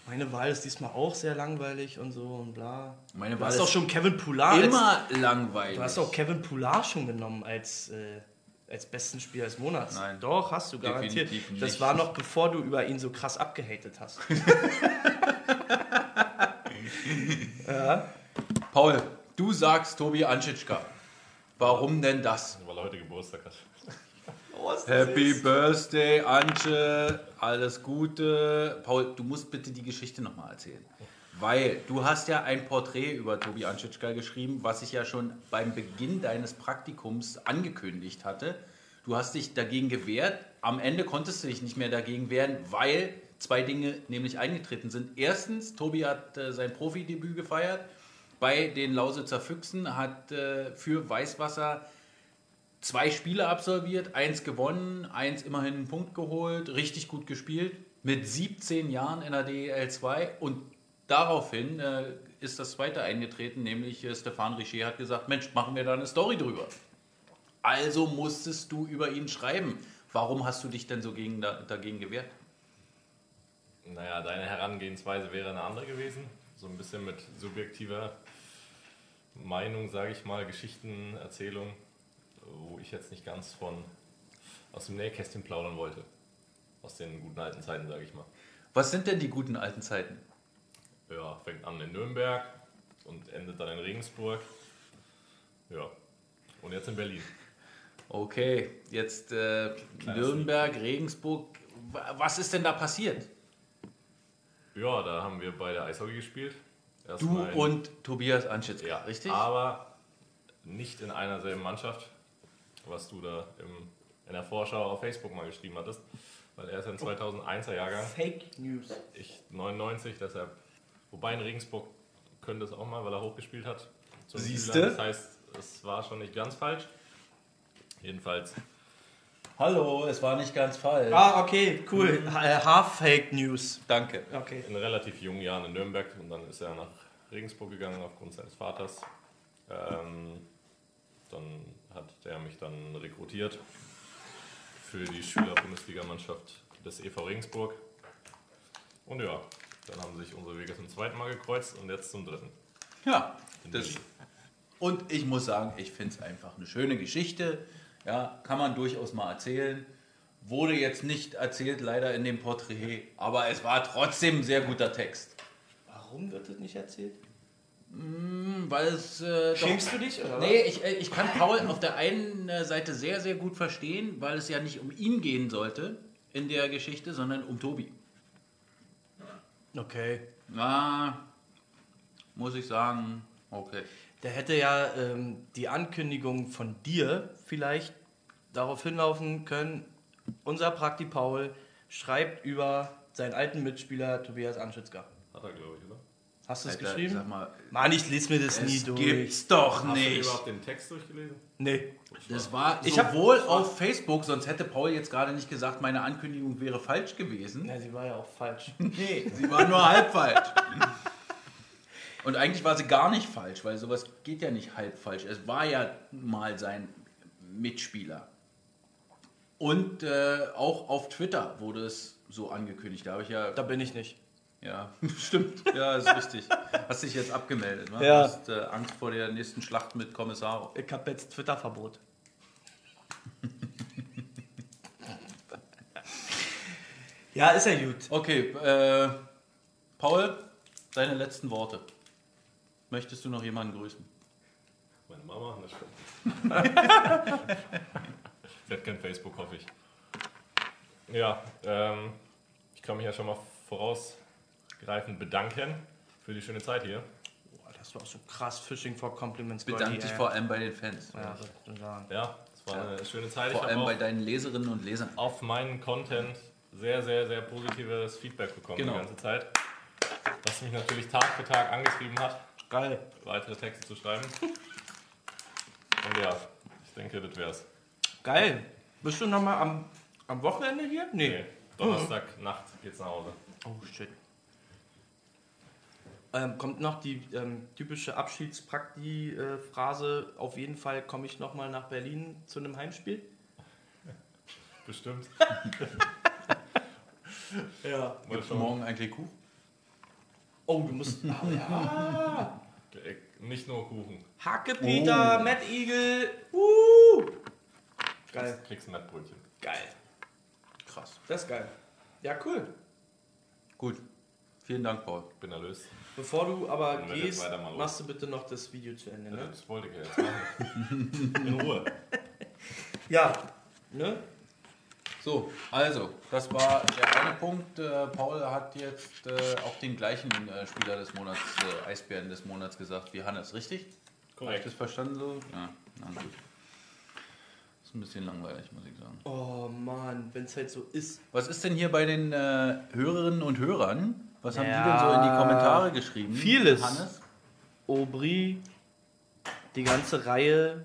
Speaker 1: meine Wahl ist diesmal auch sehr langweilig und so und bla.
Speaker 2: Meine
Speaker 1: Du
Speaker 2: Wahl
Speaker 1: hast doch schon Kevin Poulard als,
Speaker 2: Immer langweilig.
Speaker 1: Du hast auch Kevin Poulard schon genommen als, äh, als besten Spieler des Monats.
Speaker 2: Nein.
Speaker 1: Doch, hast du garantiert.
Speaker 2: Definitiv
Speaker 1: Das
Speaker 2: nicht.
Speaker 1: war noch bevor du über ihn so krass abgehatet hast.
Speaker 2: Paul, du sagst Tobi Anschitschka. Warum denn das?
Speaker 6: Weil er heute Geburtstag hat.
Speaker 2: Happy Birthday, Anche. Alles Gute. Paul, du musst bitte die Geschichte nochmal erzählen. Weil du hast ja ein Porträt über Tobi Anschitschka geschrieben, was ich ja schon beim Beginn deines Praktikums angekündigt hatte. Du hast dich dagegen gewehrt. Am Ende konntest du dich nicht mehr dagegen wehren, weil zwei Dinge nämlich eingetreten sind. Erstens, Tobi hat äh, sein Profidebüt gefeiert bei den Lausitzer Füchsen, hat äh, für Weißwasser zwei Spiele absolviert, eins gewonnen, eins immerhin einen Punkt geholt, richtig gut gespielt, mit 17 Jahren in der DEL 2 und daraufhin äh, ist das zweite eingetreten, nämlich äh, Stefan Richer hat gesagt, Mensch, machen wir da eine Story drüber. Also musstest du über ihn schreiben. Warum hast du dich denn so gegen, da, dagegen gewehrt?
Speaker 6: Naja, deine Herangehensweise wäre eine andere gewesen. So ein bisschen mit subjektiver Meinung, sage ich mal, Geschichtenerzählung, wo ich jetzt nicht ganz von aus dem Nähkästchen plaudern wollte. Aus den guten alten Zeiten, sage ich mal.
Speaker 2: Was sind denn die guten alten Zeiten?
Speaker 6: Ja, fängt an in Nürnberg und endet dann in Regensburg. Ja, und jetzt in Berlin.
Speaker 2: Okay, jetzt äh, Nürnberg, Regensburg. Wa- Was ist denn da passiert?
Speaker 6: Ja, da haben wir beide Eishockey gespielt.
Speaker 2: Du
Speaker 6: Erstmal in-
Speaker 2: und Tobias Anschitzka,
Speaker 6: Ja,
Speaker 2: richtig?
Speaker 6: Aber nicht in einer selben Mannschaft, was du da im, in der Vorschau auf Facebook mal geschrieben hattest. Weil er ist ein 2001er Jahrgang,
Speaker 1: Fake News.
Speaker 6: ich 99, deshalb. Wobei in Regensburg könnte es auch mal, weil er hochgespielt hat.
Speaker 2: Siehste?
Speaker 6: Schüler. Das heißt, es war schon nicht ganz falsch. Jedenfalls,
Speaker 2: Hallo, es war nicht ganz falsch.
Speaker 1: Ah, okay, cool. Ha- äh, Half Fake News.
Speaker 2: Danke.
Speaker 1: Okay.
Speaker 6: in relativ jungen Jahren in Nürnberg und dann ist er nach Regensburg gegangen aufgrund seines Vaters. Ähm, dann hat er mich dann rekrutiert für die Schüler-Bundesligamannschaft des EV Regensburg. Und ja, dann haben sich unsere Wege zum zweiten Mal gekreuzt und jetzt zum dritten.
Speaker 2: Ja, das, und ich muss sagen, ich finde es einfach eine schöne Geschichte. Ja, kann man durchaus mal erzählen. Wurde jetzt nicht erzählt, leider in dem Porträt, aber es war trotzdem ein sehr guter Text.
Speaker 1: Warum wird das nicht erzählt?
Speaker 2: Hm, Weil es. Äh,
Speaker 1: Schämst du dich oder
Speaker 2: Nee, ich, äh, ich kann Paul auf der einen äh, Seite sehr, sehr gut verstehen, weil es ja nicht um ihn gehen sollte in der Geschichte, sondern um Tobi.
Speaker 1: Okay.
Speaker 2: Na, muss ich sagen, okay.
Speaker 1: Der hätte ja ähm, die Ankündigung von dir vielleicht darauf hinlaufen können, unser Prakti Paul schreibt über seinen alten Mitspieler Tobias Anschützger.
Speaker 6: Hat er, glaube ich, oder?
Speaker 1: Hast du es geschrieben?
Speaker 2: Sag mal,
Speaker 1: Mann, ich lese mir das nie
Speaker 2: es
Speaker 1: durch.
Speaker 2: gibt's doch
Speaker 6: Hast du
Speaker 2: nicht.
Speaker 6: überhaupt den Text durchgelesen?
Speaker 1: Nee.
Speaker 2: Das war
Speaker 1: Ich hab-
Speaker 2: sowohl auf Facebook, sonst hätte Paul jetzt gerade nicht gesagt, meine Ankündigung wäre falsch gewesen.
Speaker 1: Ja, sie war ja auch falsch.
Speaker 2: Nee, sie war nur halb falsch. Und eigentlich war sie gar nicht falsch, weil sowas geht ja nicht halb falsch. Es war ja mal sein Mitspieler. Und äh, auch auf Twitter wurde es so angekündigt. Da habe ich ja.
Speaker 1: Da bin ich nicht.
Speaker 2: Ja, stimmt. Ja, ist richtig. Hast dich jetzt abgemeldet, ne?
Speaker 1: Ja.
Speaker 2: Du hast äh, Angst vor der nächsten Schlacht mit Kommissaro.
Speaker 1: Ich habe jetzt Twitter-Verbot. ja, ist ja gut.
Speaker 2: Okay, äh, Paul, deine letzten Worte. Möchtest du noch jemanden grüßen?
Speaker 6: Meine Mama? Das stimmt. Sie hat kein Facebook, hoffe ich. Ja, ähm, ich kann mich ja schon mal vorausgreifend bedanken für die schöne Zeit hier.
Speaker 1: Boah, das war so krass Fishing for Compliments.
Speaker 2: Bedank
Speaker 1: Goldie,
Speaker 2: dich vor allem bei den Fans.
Speaker 1: Ja, sagen.
Speaker 6: Ja, es war eine schöne Zeit.
Speaker 2: Vor
Speaker 6: ich
Speaker 2: allem bei
Speaker 6: auch
Speaker 2: deinen Leserinnen und Lesern.
Speaker 6: auf meinen Content sehr, sehr, sehr positives Feedback bekommen
Speaker 2: Genau.
Speaker 6: die ganze Zeit. Was mich natürlich Tag für Tag angetrieben hat,
Speaker 1: Geil.
Speaker 6: weitere Texte zu schreiben. Und ja, ich denke, das wär's.
Speaker 1: Geil. Bist du nochmal am, am Wochenende hier? Nee.
Speaker 6: Nee, Donnerstag Nacht geht's nach Hause.
Speaker 1: Oh shit. Ähm, kommt noch die ähm, typische Abschiedsprakti-Phrase, auf jeden Fall komme ich nochmal nach Berlin zu einem Heimspiel?
Speaker 6: Bestimmt.
Speaker 1: Ja.
Speaker 2: Gibt's
Speaker 6: schauen.
Speaker 2: morgen eigentlich Kuchen?
Speaker 1: Oh, du musst. Ah, ja.
Speaker 6: Nicht nur Kuchen.
Speaker 1: Hacke Peter, Matt Eagle. Uh. Geil.
Speaker 6: Kriegst, kriegst ein Mettbrötchen.
Speaker 1: Geil.
Speaker 2: Krass.
Speaker 1: Das ist geil. Ja, cool.
Speaker 2: Gut. Vielen Dank, Paul.
Speaker 6: Bin nervös.
Speaker 1: Bevor du aber gehst, machst du bitte noch das Video zu Ende, ne?
Speaker 6: Das wollte ich ja jetzt machen. In Ruhe.
Speaker 1: Ja. Ne?
Speaker 2: So, also, das war der eine Punkt. Äh, Paul hat jetzt äh, auch den gleichen äh, Spieler des Monats, äh, Eisbären des Monats gesagt wie Hannes, richtig? Habe ich
Speaker 6: Korrekt.
Speaker 2: das verstanden so? Ja, na gut. Ist ein bisschen langweilig, muss ich sagen.
Speaker 1: Oh Mann, wenn es halt so ist.
Speaker 2: Was ist denn hier bei den äh, Hörerinnen und Hörern? Was haben
Speaker 1: Ja,
Speaker 2: die denn so in die Kommentare geschrieben?
Speaker 1: vieles.
Speaker 2: Hannes?
Speaker 1: Aubry, die ganze Reihe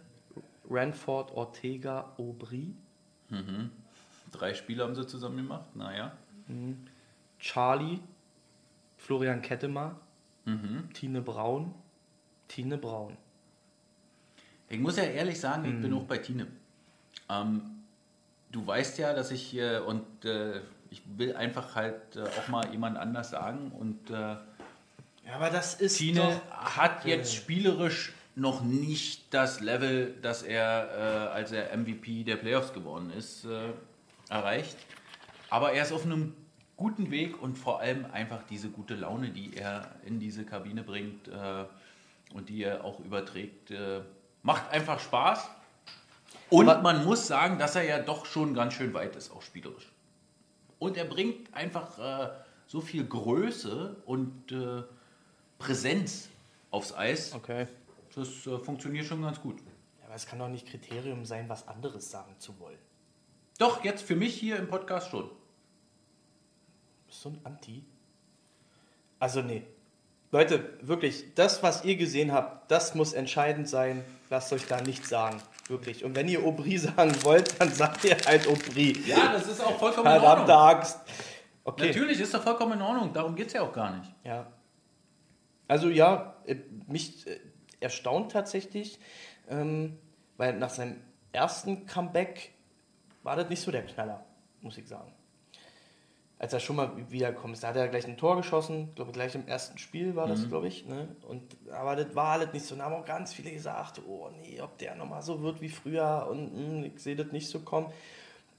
Speaker 1: Ranford, Ortega, Aubry,
Speaker 2: Drei Spiele haben sie zusammen gemacht, naja.
Speaker 1: Charlie, Florian Kettemar, Tine Braun, Tine Braun.
Speaker 2: Ich muss ja ehrlich sagen, ich bin auch bei Tine. Ähm, du weißt ja, dass ich äh, und äh, ich will einfach halt äh, auch mal jemand anders sagen und äh,
Speaker 1: Ja, aber das ist
Speaker 2: Tine hat jetzt spielerisch noch nicht das Level, das er, äh, als er MVP der Playoffs geworden ist, äh, erreicht. Aber er ist auf einem guten Weg und vor allem einfach diese gute Laune, die er in diese Kabine bringt äh, und die er auch überträgt, äh, macht einfach Spaß. Und
Speaker 1: Aber-
Speaker 2: man muss sagen, dass er ja doch schon ganz schön weit ist, auch spielerisch. Und er bringt einfach äh, so viel Größe und äh, Präsenz aufs Eis.
Speaker 1: Okay.
Speaker 2: Das äh, funktioniert schon ganz gut.
Speaker 1: Ja, aber es kann doch nicht Kriterium sein, was anderes sagen zu wollen.
Speaker 2: Doch, jetzt für mich hier im Podcast schon.
Speaker 1: Bist du ein Anti? Also nee. Leute, wirklich, das, was ihr gesehen habt, das muss entscheidend sein. Lasst euch da nichts sagen. Wirklich. Und wenn ihr Aubry sagen wollt, dann sagt ihr halt Aubry.
Speaker 2: Ja, das ist auch vollkommen in
Speaker 1: Verdammte
Speaker 2: Ordnung.
Speaker 1: Axt. Okay.
Speaker 2: Natürlich ist das vollkommen in Ordnung. Darum geht es ja auch gar nicht.
Speaker 1: Ja. Also ja, äh, mich äh, erstaunt tatsächlich, ähm, weil nach seinem ersten Comeback war das nicht so der Knaller, muss ich sagen. Als er schon mal wiederkommt ist, da hat er gleich ein Tor geschossen, glaube gleich im ersten Spiel war das, glaube ich. Ne? Und, aber das war alles nicht so. Da haben auch ganz viele gesagt, oh nee, ob der nochmal so wird wie früher und mh, ich sehe das nicht so kommen.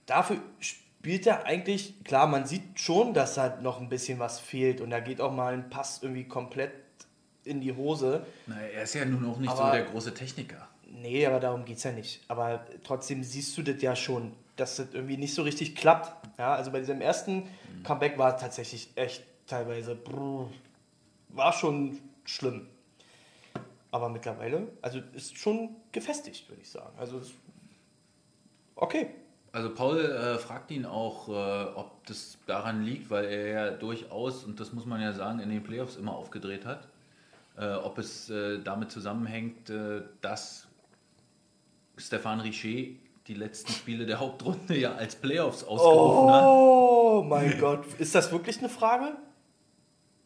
Speaker 1: Dafür spielt er eigentlich, klar, man sieht schon, dass da noch ein bisschen was fehlt und da geht auch mal ein Pass irgendwie komplett in die Hose.
Speaker 2: Na, er ist ja nun auch nicht so
Speaker 1: Aber-
Speaker 2: der große Techniker.
Speaker 1: Nee, aber darum geht es ja nicht. Aber trotzdem siehst du das ja schon, dass das irgendwie nicht so richtig klappt. Ja, also bei diesem ersten Comeback war es tatsächlich echt teilweise. brr. war schon schlimm. Aber mittlerweile, also ist schon gefestigt, würde ich sagen. Also okay.
Speaker 2: Also Paul äh, fragt ihn auch, äh, ob das daran liegt, weil er ja durchaus, und das muss man ja sagen, in den Playoffs immer aufgedreht hat, äh, ob es äh, damit zusammenhängt, äh, dass Stefan Richer die letzten Spiele der Hauptrunde ja als Playoffs ausgerufen hat.
Speaker 1: Oh mein Gott, ist das wirklich eine Frage?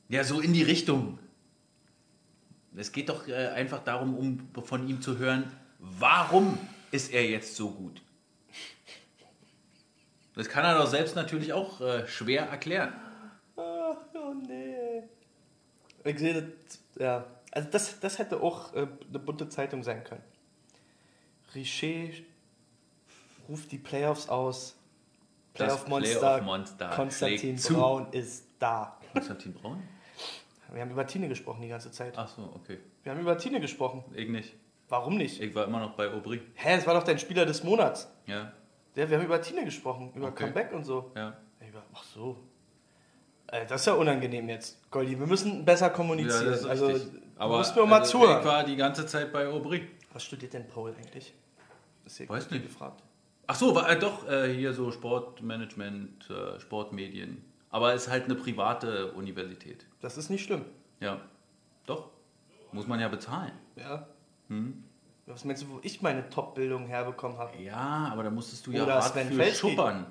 Speaker 2: Ja, so in die Richtung. Es geht doch äh, einfach darum, um von ihm zu hören, warum ist er jetzt so gut? Das kann er doch selbst natürlich auch äh, schwer erklären.
Speaker 1: Ach, oh nee. Ich sehe das, ja. Also das, das hätte auch äh, eine bunte Zeitung sein können. Richer ruft die Playoffs aus. Playoff-Monster
Speaker 2: Playoff-Monster
Speaker 1: Konstantin
Speaker 2: schlägt zu.
Speaker 1: Braun ist da.
Speaker 2: Konstantin Braun?
Speaker 1: Wir haben über Tine gesprochen die ganze Zeit.
Speaker 2: Ach so, okay.
Speaker 1: Wir haben über Tine gesprochen.
Speaker 2: Ich nicht.
Speaker 1: Warum nicht?
Speaker 2: Ich war immer noch bei Aubry.
Speaker 1: Hä, es war doch dein Spieler des Monats.
Speaker 2: Ja,
Speaker 1: Ja, wir haben über Tine gesprochen, über
Speaker 2: Okay.
Speaker 1: Comeback und so.
Speaker 2: ja.
Speaker 1: Ja, Ach so. Das ist ja unangenehm jetzt, Goldi. Wir müssen besser
Speaker 2: Ja,
Speaker 1: kommunizieren.
Speaker 2: das ist
Speaker 1: also,
Speaker 2: richtig.
Speaker 1: du musst mir auch mal
Speaker 2: also,
Speaker 1: zuhören.
Speaker 2: Ich war die ganze Zeit bei Aubry.
Speaker 1: Was studiert denn Paul eigentlich? Ist hier
Speaker 2: Weiß nicht.
Speaker 1: gefragt.
Speaker 2: Ach so, war, äh, doch, äh, hier so Sportmanagement, äh, Sportmedien. Aber ist halt eine private Universität.
Speaker 1: Das ist nicht schlimm.
Speaker 2: Ja, doch. Muss man ja bezahlen.
Speaker 1: Ja.
Speaker 2: Hm?
Speaker 1: Was meinst du, wo ich meine Top-Bildung herbekommen habe?
Speaker 2: Ja, aber da musstest du ja
Speaker 1: Oder
Speaker 2: hart
Speaker 1: Sven
Speaker 2: für
Speaker 1: Felski.
Speaker 2: schuppern.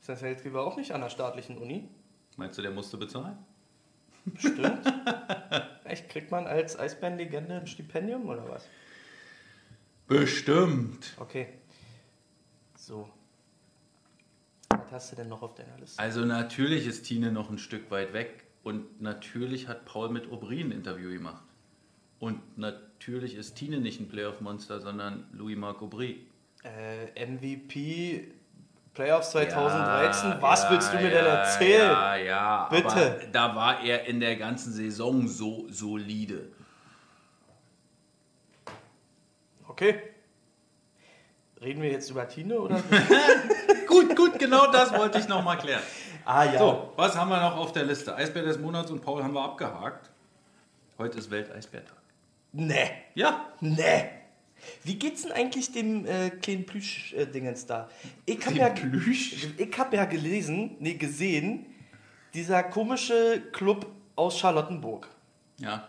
Speaker 1: Sven Feldke war auch nicht an der staatlichen Uni.
Speaker 2: Meinst du, der musste bezahlen?
Speaker 1: Stimmt. Echt, kriegt man als Eisbärenlegende ein Stipendium oder was?
Speaker 2: Bestimmt.
Speaker 1: Okay. So. Was hast du denn noch auf deiner Liste?
Speaker 2: Also natürlich ist Tine noch ein Stück weit weg und natürlich hat Paul mit Aubry ein Interview gemacht. Und natürlich ist Tine nicht ein Playoff-Monster, sondern Louis-Marc Aubry.
Speaker 1: Äh, MVP Playoffs 2013.
Speaker 2: Ja,
Speaker 1: was
Speaker 2: ja,
Speaker 1: willst du mir
Speaker 2: ja,
Speaker 1: denn erzählen?
Speaker 2: Ja, ja,
Speaker 1: Bitte.
Speaker 2: aber da war er in der ganzen Saison so solide.
Speaker 1: Okay. Reden wir jetzt über Tine oder?
Speaker 2: Gut, gut, genau das wollte ich nochmal klären.
Speaker 1: ah ja.
Speaker 2: So, was haben wir noch auf der Liste? Eisbär des Monats und Paul haben wir abgehakt. Heute ist Welteisbärtag.
Speaker 1: Nee.
Speaker 2: Ja,
Speaker 1: Nee. Wie geht's denn eigentlich dem äh, kleinen Plüsch-Dingens da? Ich habe ja,
Speaker 2: Plüsch?
Speaker 1: ich hab ja gelesen, nee, gesehen, dieser komische Club aus Charlottenburg,
Speaker 2: ja,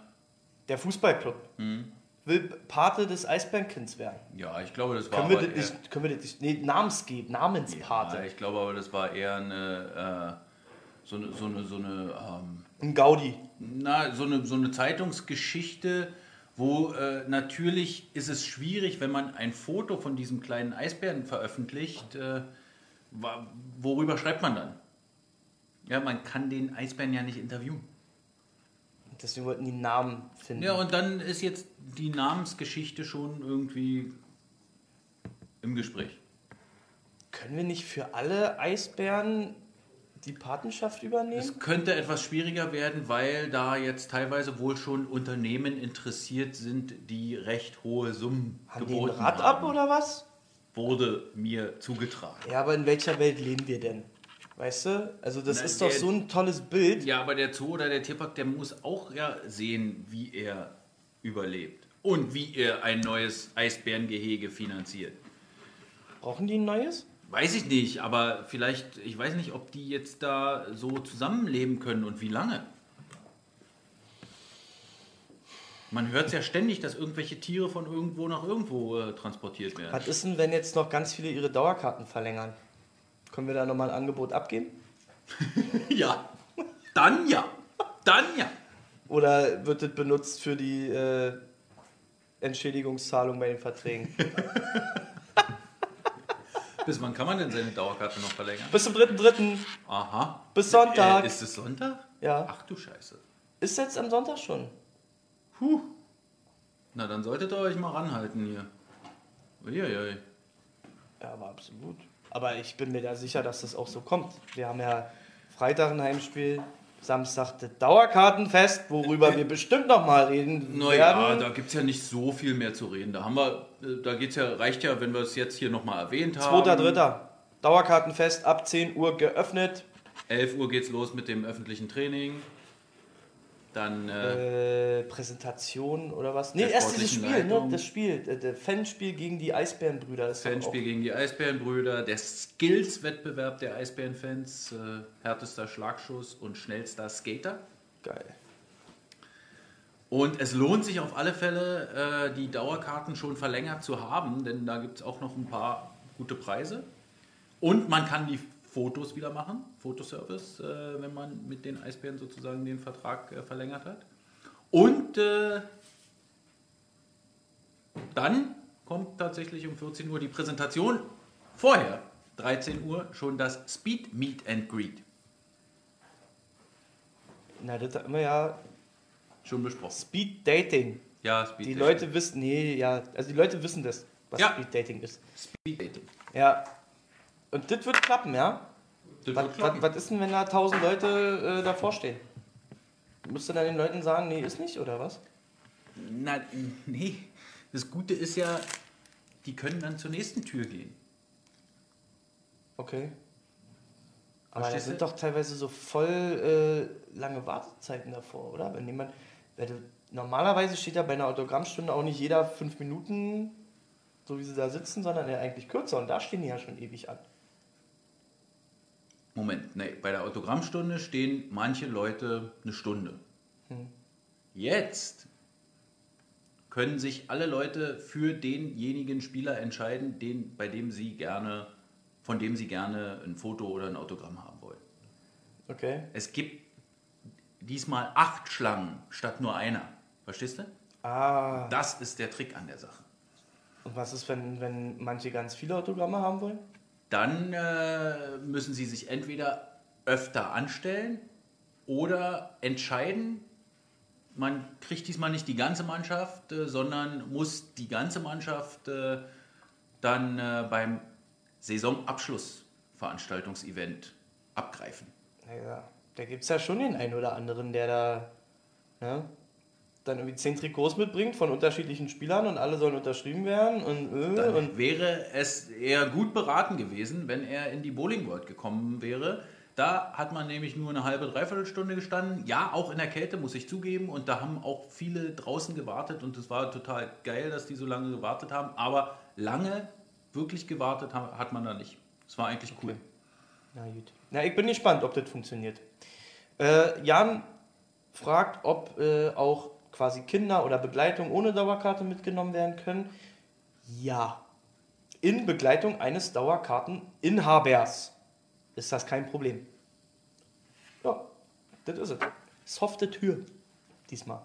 Speaker 1: der Fußballclub,
Speaker 2: Mhm.
Speaker 1: Will Pate des Eisbärenkinds werden.
Speaker 2: ja, ich glaube, das war
Speaker 1: Können wir das
Speaker 2: eher-
Speaker 1: nicht, können wir das nicht, nee, Namensgeber, Namenspate.
Speaker 2: Ja, ich glaube aber, das war eher eine, äh, so eine, so eine, so eine, ähm,
Speaker 1: Ein Gaudi.
Speaker 2: na, so eine, so eine Zeitungsgeschichte, wo äh, natürlich ist es schwierig, wenn man ein Foto von diesem kleinen Eisbären veröffentlicht, äh, worüber schreibt man dann? Ja, man kann den Eisbären ja nicht interviewen.
Speaker 1: Deswegen wollten die Namen finden.
Speaker 2: Ja, und dann ist jetzt die Namensgeschichte schon irgendwie im Gespräch.
Speaker 1: Können wir nicht für alle Eisbären die Patenschaft übernehmen?
Speaker 2: Es könnte etwas schwieriger werden, weil da jetzt teilweise wohl schon Unternehmen interessiert sind, die recht hohe Summen
Speaker 1: Haben die ein
Speaker 2: geboten
Speaker 1: Rad
Speaker 2: haben.
Speaker 1: ab oder was?
Speaker 2: Wurde mir zugetragen.
Speaker 1: Ja, aber in welcher Welt leben wir denn? Weißt du? Also das
Speaker 2: Na,
Speaker 1: ist doch
Speaker 2: der-
Speaker 1: so ein tolles Bild.
Speaker 2: Ja, aber der Zoo oder der Tierpark, der muss auch ja sehen, wie er überlebt. Und wie er ein neues Eisbärengehege finanziert.
Speaker 1: Brauchen die ein neues?
Speaker 2: Weiß ich nicht, aber vielleicht, ich weiß nicht, ob die jetzt da so zusammenleben können und wie lange. Man hört es ja ständig, dass irgendwelche Tiere von irgendwo nach irgendwo äh, transportiert werden.
Speaker 1: Was ist denn, wenn jetzt noch ganz viele ihre Dauerkarten verlängern? Können wir da nochmal ein Angebot abgeben?
Speaker 2: Ja, dann ja. Dann ja.
Speaker 1: Oder wird das benutzt für die äh, Entschädigungszahlung bei den Verträgen?
Speaker 2: Bis wann kann man denn seine Dauerkarte noch verlängern?
Speaker 1: Bis zum 3.3.
Speaker 2: Aha.
Speaker 1: Bis Sonntag.
Speaker 2: Äh, ist es Sonntag?
Speaker 1: Ja.
Speaker 2: Ach du Scheiße.
Speaker 1: Ist jetzt am Sonntag schon.
Speaker 2: Puh. Na, dann solltet ihr euch mal ranhalten hier. Uiuiui.
Speaker 1: Ja, aber absolut. Aber ich bin mir da sicher, dass das auch so kommt. Wir haben ja Freitag ein Heimspiel, Samstag das Dauerkartenfest, worüber wir bestimmt noch mal reden
Speaker 2: Naja,
Speaker 1: werden.
Speaker 2: da gibt es ja nicht so viel mehr zu reden. Da haben wir, äh, da geht's ja, reicht ja, wenn wir es jetzt hier nochmal erwähnt haben.
Speaker 1: 2.3. Dauerkartenfest ab 10 Uhr geöffnet.
Speaker 2: 11 Uhr geht's los mit dem öffentlichen Training. Dann äh,
Speaker 1: Äh, Präsentation oder was? Nee, erst dieses Spiel, ne? Das Spiel, äh, der Fanspiel gegen die Eisbärenbrüder. Das
Speaker 2: Fanspiel gegen die Eisbärenbrüder, der Skills-Wettbewerb der Eisbärenfans, äh, härtester Schlagschuss und schnellster Skater.
Speaker 1: Geil.
Speaker 2: Und es lohnt sich auf alle Fälle, äh, die Dauerkarten schon verlängert zu haben, denn da gibt es auch noch ein paar gute Preise. Und man kann die Fotos wieder machen, Fotoservice, äh, wenn man mit den Eisbären sozusagen den Vertrag äh, verlängert hat. Und äh, dann kommt tatsächlich um 14 Uhr die Präsentation. Vorher, 13 Uhr, schon das Speed Meet and Greet.
Speaker 1: Na, das haben wir ja
Speaker 2: Schon besprochen.
Speaker 1: Speed Dating.
Speaker 2: Ja, Speed
Speaker 1: Die
Speaker 2: Dating.
Speaker 1: Leute wissen, nee, ja, also die Leute wissen das, was
Speaker 2: Ja.
Speaker 1: Speed Dating ist.
Speaker 2: Speed Dating.
Speaker 1: Ja. Und das wird klappen, ja?
Speaker 2: Das
Speaker 1: Was,
Speaker 2: wird
Speaker 1: was,
Speaker 2: klappen.
Speaker 1: was ist denn, wenn da tausend Leute äh, davor stehen? Musst du dann den Leuten sagen, nee, ist nicht, oder was?
Speaker 2: Na, nee. Das Gute ist ja, die können dann zur nächsten Tür gehen.
Speaker 1: Okay. Aber da sind doch teilweise so voll äh, lange Wartezeiten davor, oder? Wenn jemand. Wenn normalerweise steht ja bei einer Autogrammstunde auch nicht jeder fünf Minuten, so wie sie da sitzen, sondern ja eigentlich kürzer. Und da stehen die ja schon ewig an.
Speaker 2: Moment, nee, bei der Autogrammstunde stehen manche Leute eine Stunde. Jetzt können sich alle Leute für denjenigen Spieler entscheiden, den, bei dem sie gerne, von dem sie gerne ein Foto oder ein Autogramm haben wollen.
Speaker 1: Okay.
Speaker 2: Es gibt diesmal acht Schlangen statt nur einer. Verstehst du?
Speaker 1: Ah.
Speaker 2: Das ist der Trick an der Sache.
Speaker 1: Und was ist, wenn, wenn manche ganz viele Autogramme haben wollen?
Speaker 2: Dann äh, müssen sie sich entweder öfter anstellen oder entscheiden, man kriegt diesmal nicht die ganze Mannschaft, äh, sondern muss die ganze Mannschaft äh, dann äh, beim Saisonabschlussveranstaltungsevent abgreifen.
Speaker 1: Naja, da gibt es ja schon den einen oder anderen, der da ne, dann irgendwie zehn Trikots mitbringt von unterschiedlichen Spielern und alle sollen unterschrieben werden und, äh,
Speaker 2: Dann
Speaker 1: und
Speaker 2: wäre es eher gut beraten gewesen, wenn er in die Bowling World gekommen wäre. Da hat man nämlich nur eine halbe, dreiviertel Stunde gestanden. Ja, auch in der Kälte, muss ich zugeben. Und da haben auch viele draußen gewartet. Und es war total geil, dass die so lange gewartet haben. Aber lange wirklich gewartet ha- hat man da nicht. Es war eigentlich cool.
Speaker 1: Na gut. Na, ich bin gespannt, ob das funktioniert. Äh, Jan fragt, ob äh, auch quasi Kinder oder Begleitung ohne Dauerkarte mitgenommen werden können. Ja. In Begleitung eines Dauerkarteninhabers ist das kein Problem. Ja, das ist es. Softe Tür. Diesmal.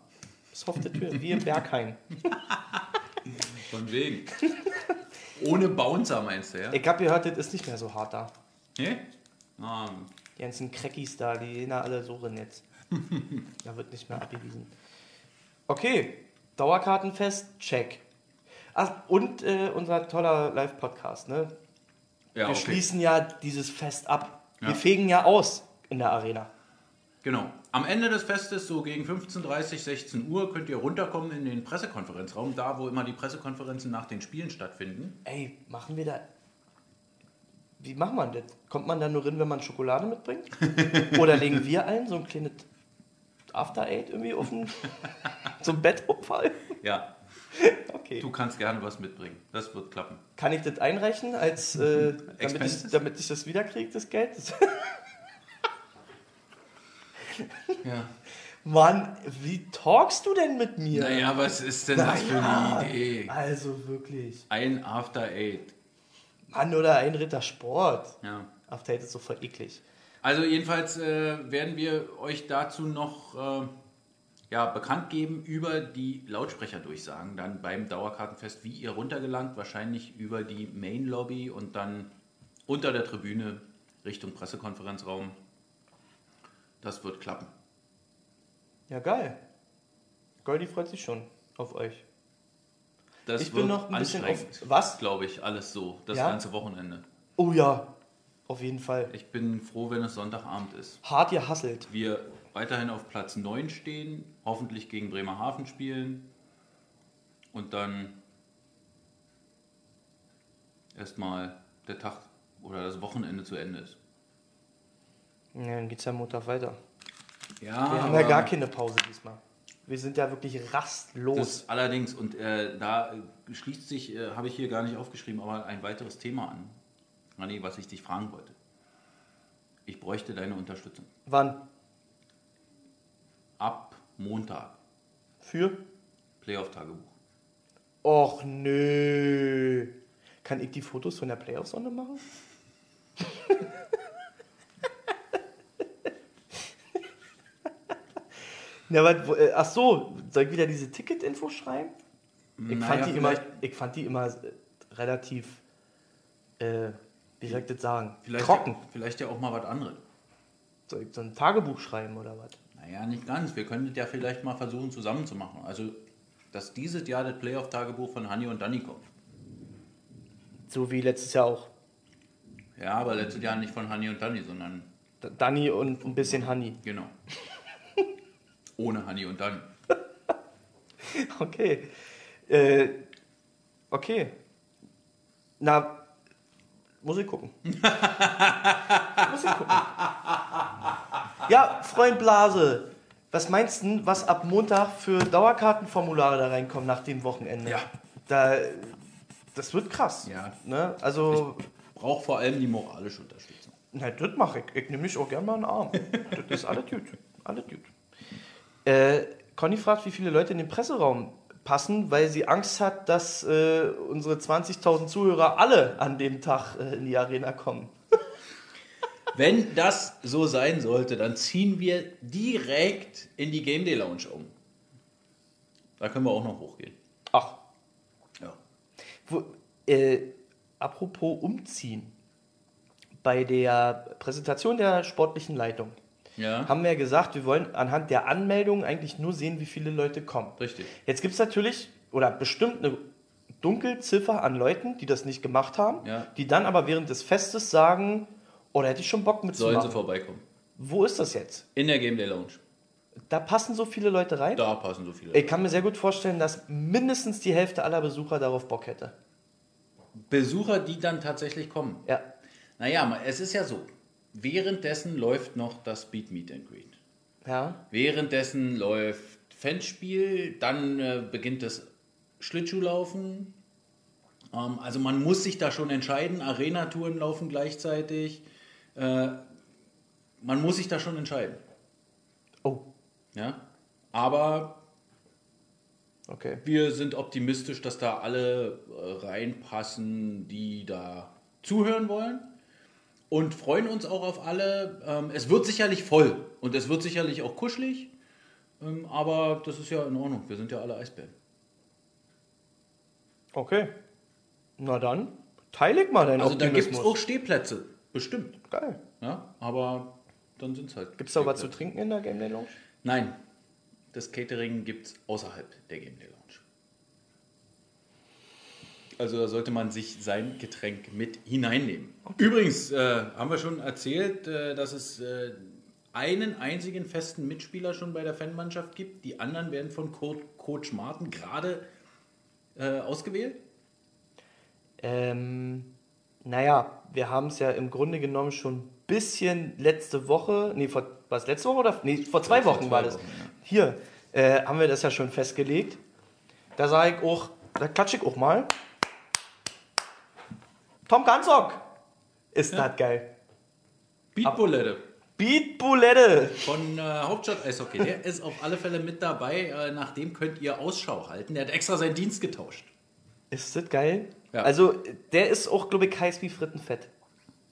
Speaker 1: Softe Tür, wie im Berghain.
Speaker 2: Von wegen. Ohne Bouncer meinst du, ja?
Speaker 1: Ich habe gehört, das ist nicht mehr so hart da.
Speaker 2: Nee? Ah,
Speaker 1: Die ganzen Crackis da, die gehen da alle so rein jetzt. da wird nicht mehr abgewiesen. Okay, Dauerkartenfest, check. Ach, und äh, unser toller Live-Podcast, ne?
Speaker 2: ja,
Speaker 1: Wir
Speaker 2: okay.
Speaker 1: schließen ja dieses Fest ab.
Speaker 2: Ja.
Speaker 1: Wir fegen ja aus in der Arena.
Speaker 2: Genau. Am Ende des Festes, so gegen 15.30 16 Uhr, könnt ihr runterkommen in den Pressekonferenzraum, da wo immer die Pressekonferenzen nach den Spielen stattfinden.
Speaker 1: Ey, machen wir da. Wie macht man das? Kommt man da nur rein, wenn man Schokolade mitbringt? Oder legen wir ein, so ein kleines After Eight irgendwie auf ein, so ein Bettunfall?
Speaker 2: Ja,
Speaker 1: Okay.
Speaker 2: du kannst gerne was mitbringen. Das wird klappen.
Speaker 1: Kann ich das einreichen, als, äh, damit, ich, damit ich das wiederkriege, das Geld?
Speaker 2: Ja.
Speaker 1: Mann, wie talkst du denn mit mir?
Speaker 2: Naja, was ist denn das für
Speaker 1: Naja,
Speaker 2: eine Idee?
Speaker 1: Also wirklich.
Speaker 2: Ein After Eight.
Speaker 1: Mann oder ein Ritter Sport.
Speaker 2: Ja.
Speaker 1: After Eight ist so voll eklig.
Speaker 2: Also jedenfalls äh, werden wir euch dazu noch äh, ja, bekannt geben über die Lautsprecherdurchsagen dann beim Dauerkartenfest, wie ihr runtergelangt, wahrscheinlich über die Main Lobby und dann unter der Tribüne Richtung Pressekonferenzraum. Das wird klappen.
Speaker 1: Ja, geil. Goldi freut sich schon auf euch.
Speaker 2: Das
Speaker 1: Ich bin noch ein bisschen auf- was?
Speaker 2: Glaube ich, alles so, das
Speaker 1: Ja?
Speaker 2: ganze Wochenende.
Speaker 1: Oh ja, auf jeden Fall.
Speaker 2: Ich bin froh, wenn es Sonntagabend ist.
Speaker 1: Hart gehasselt.
Speaker 2: Wir weiterhin auf Platz 9 stehen, hoffentlich gegen Bremerhaven spielen und dann erstmal der Tag oder das Wochenende zu Ende ist.
Speaker 1: Ja, dann geht's ja Montag weiter.
Speaker 2: Ja,
Speaker 1: Wir haben ja gar keine Pause diesmal. Wir sind ja wirklich rastlos.
Speaker 2: Das allerdings, und äh, da äh, schließt sich, äh, habe ich hier gar nicht aufgeschrieben, aber ein weiteres Thema an. Anni, was ich dich fragen wollte. Ich bräuchte deine Unterstützung.
Speaker 1: Wann?
Speaker 2: Ab Montag,
Speaker 1: Für?
Speaker 2: Playoff-Tagebuch.
Speaker 1: Och nö. Kann ich die Fotos von der Playoff-Sonne machen? aber, wo- äh, ach so, soll ich wieder diese Ticket-Info schreiben? Ich,
Speaker 2: Naja,
Speaker 1: fand die immer, ich fand die immer äh, relativ, äh, wie soll ich das sagen,
Speaker 2: Vielleicht,
Speaker 1: trocken.
Speaker 2: vielleicht ja auch mal was anderes.
Speaker 1: Soll ich so ein Tagebuch schreiben oder was?
Speaker 2: Naja, nicht ganz. Wir können das ja vielleicht mal versuchen zusammenzumachen. Also, dass dieses Jahr das Playoff-Tagebuch von Hanni und Danny kommt.
Speaker 1: So wie letztes Jahr auch.
Speaker 2: Ja, aber letztes Jahr nicht von Hanni und Danny, sondern
Speaker 1: D- Danny und ein bisschen Honey.
Speaker 2: genau. Ohne Hanni und Danny.
Speaker 1: Okay. Äh, okay. Na, muss ich gucken. muss ich gucken. Ja, Freund Blase, was meinst du, was ab Montag für Dauerkartenformulare da reinkommen nach dem Wochenende?
Speaker 2: Ja.
Speaker 1: Da, das wird krass.
Speaker 2: Ja.
Speaker 1: Ne? Also,
Speaker 2: Braucht vor allem die moralische Unterstützung.
Speaker 1: na, das mache ich. Ich nehme mich auch gerne mal in den Arm. das ist alles gut. Alles gut. Äh, Conny fragt, wie viele Leute in den Presseraum passen, weil sie Angst hat, dass äh, unsere 20.000 Zuhörer alle an dem Tag äh, in die Arena kommen.
Speaker 2: Wenn das so sein sollte, dann ziehen wir direkt in die Game Day Lounge um. Da können wir auch noch hochgehen.
Speaker 1: Ach,
Speaker 2: Ja.
Speaker 1: wo, äh, apropos umziehen. Bei der Präsentation der sportlichen Leitung
Speaker 2: Ja,
Speaker 1: haben wir ja gesagt, wir wollen anhand der Anmeldung eigentlich nur sehen, wie viele Leute kommen.
Speaker 2: richtig.
Speaker 1: Jetzt gibt es natürlich, oder bestimmt eine Dunkelziffer an Leuten, die das nicht gemacht haben,
Speaker 2: Ja.
Speaker 1: die dann aber während des Festes sagen, oh, da hätte ich schon Bock
Speaker 2: Sollen
Speaker 1: mitzumachen.
Speaker 2: sie vorbeikommen.
Speaker 1: Wo ist das jetzt?
Speaker 2: In der Game Day Lounge.
Speaker 1: Da passen so viele Leute rein?
Speaker 2: Da passen so viele.
Speaker 1: Ich kann mir sehr gut vorstellen, dass mindestens die Hälfte aller Besucher darauf Bock hätte.
Speaker 2: Besucher, die dann tatsächlich kommen.
Speaker 1: Ja.
Speaker 2: Naja, es ist ja so. Währenddessen läuft noch das Speed Meet and Greet.
Speaker 1: Ja.
Speaker 2: Währenddessen läuft Fanspiel, dann äh, beginnt das Schlittschuhlaufen. Ähm, also man muss sich da schon entscheiden. Arena-Touren laufen gleichzeitig. Äh, man muss sich da schon entscheiden.
Speaker 1: Oh,
Speaker 2: Ja? Aber
Speaker 1: okay.
Speaker 2: wir sind optimistisch, dass da alle äh, reinpassen, die da zuhören wollen. Und freuen uns auch auf alle. Ähm, es wird sicherlich voll und es wird sicherlich auch kuschelig. Ähm, aber das ist ja in Ordnung. Wir sind ja alle Eisbären.
Speaker 1: Okay. Na dann, teile ich mal deinen
Speaker 2: Also da gibt es auch Stehplätze. Bestimmt.
Speaker 1: Geil.
Speaker 2: Ja? Aber dann sind es halt.
Speaker 1: Gibt es da was zu trinken in der Game Day Lounge?
Speaker 2: Nein. Das Catering gibt es außerhalb der Game Day Lounge. Also da sollte man sich sein Getränk mit hineinnehmen. Übrigens äh, haben wir schon erzählt, äh, dass es äh, einen einzigen festen Mitspieler schon bei der Fanmannschaft gibt. Die anderen werden von Co Coach Martin gerade äh, ausgewählt.
Speaker 1: Ähm, naja, wir haben es ja im Grunde genommen schon ein bisschen letzte Woche, nee, vor, war es letzte Woche oder? Nee, vor zwei
Speaker 2: Vor
Speaker 1: Wochen
Speaker 2: zwei
Speaker 1: war das.
Speaker 2: Wochen, ja.
Speaker 1: Hier äh, haben wir das ja schon festgelegt. Da sage ich auch, da klatsche ich auch mal. Tom Ganzok! Ist das geil.
Speaker 2: Beatbulette
Speaker 1: Beat Bulette!
Speaker 2: von äh, Hauptstadt Eishockey. Der ist auf alle Fälle mit dabei. Äh, nach dem könnt ihr Ausschau halten. Der hat extra seinen Dienst getauscht.
Speaker 1: Ist das geil?
Speaker 2: Ja.
Speaker 1: Also, der ist auch, glaube ich, heiß wie Frittenfett.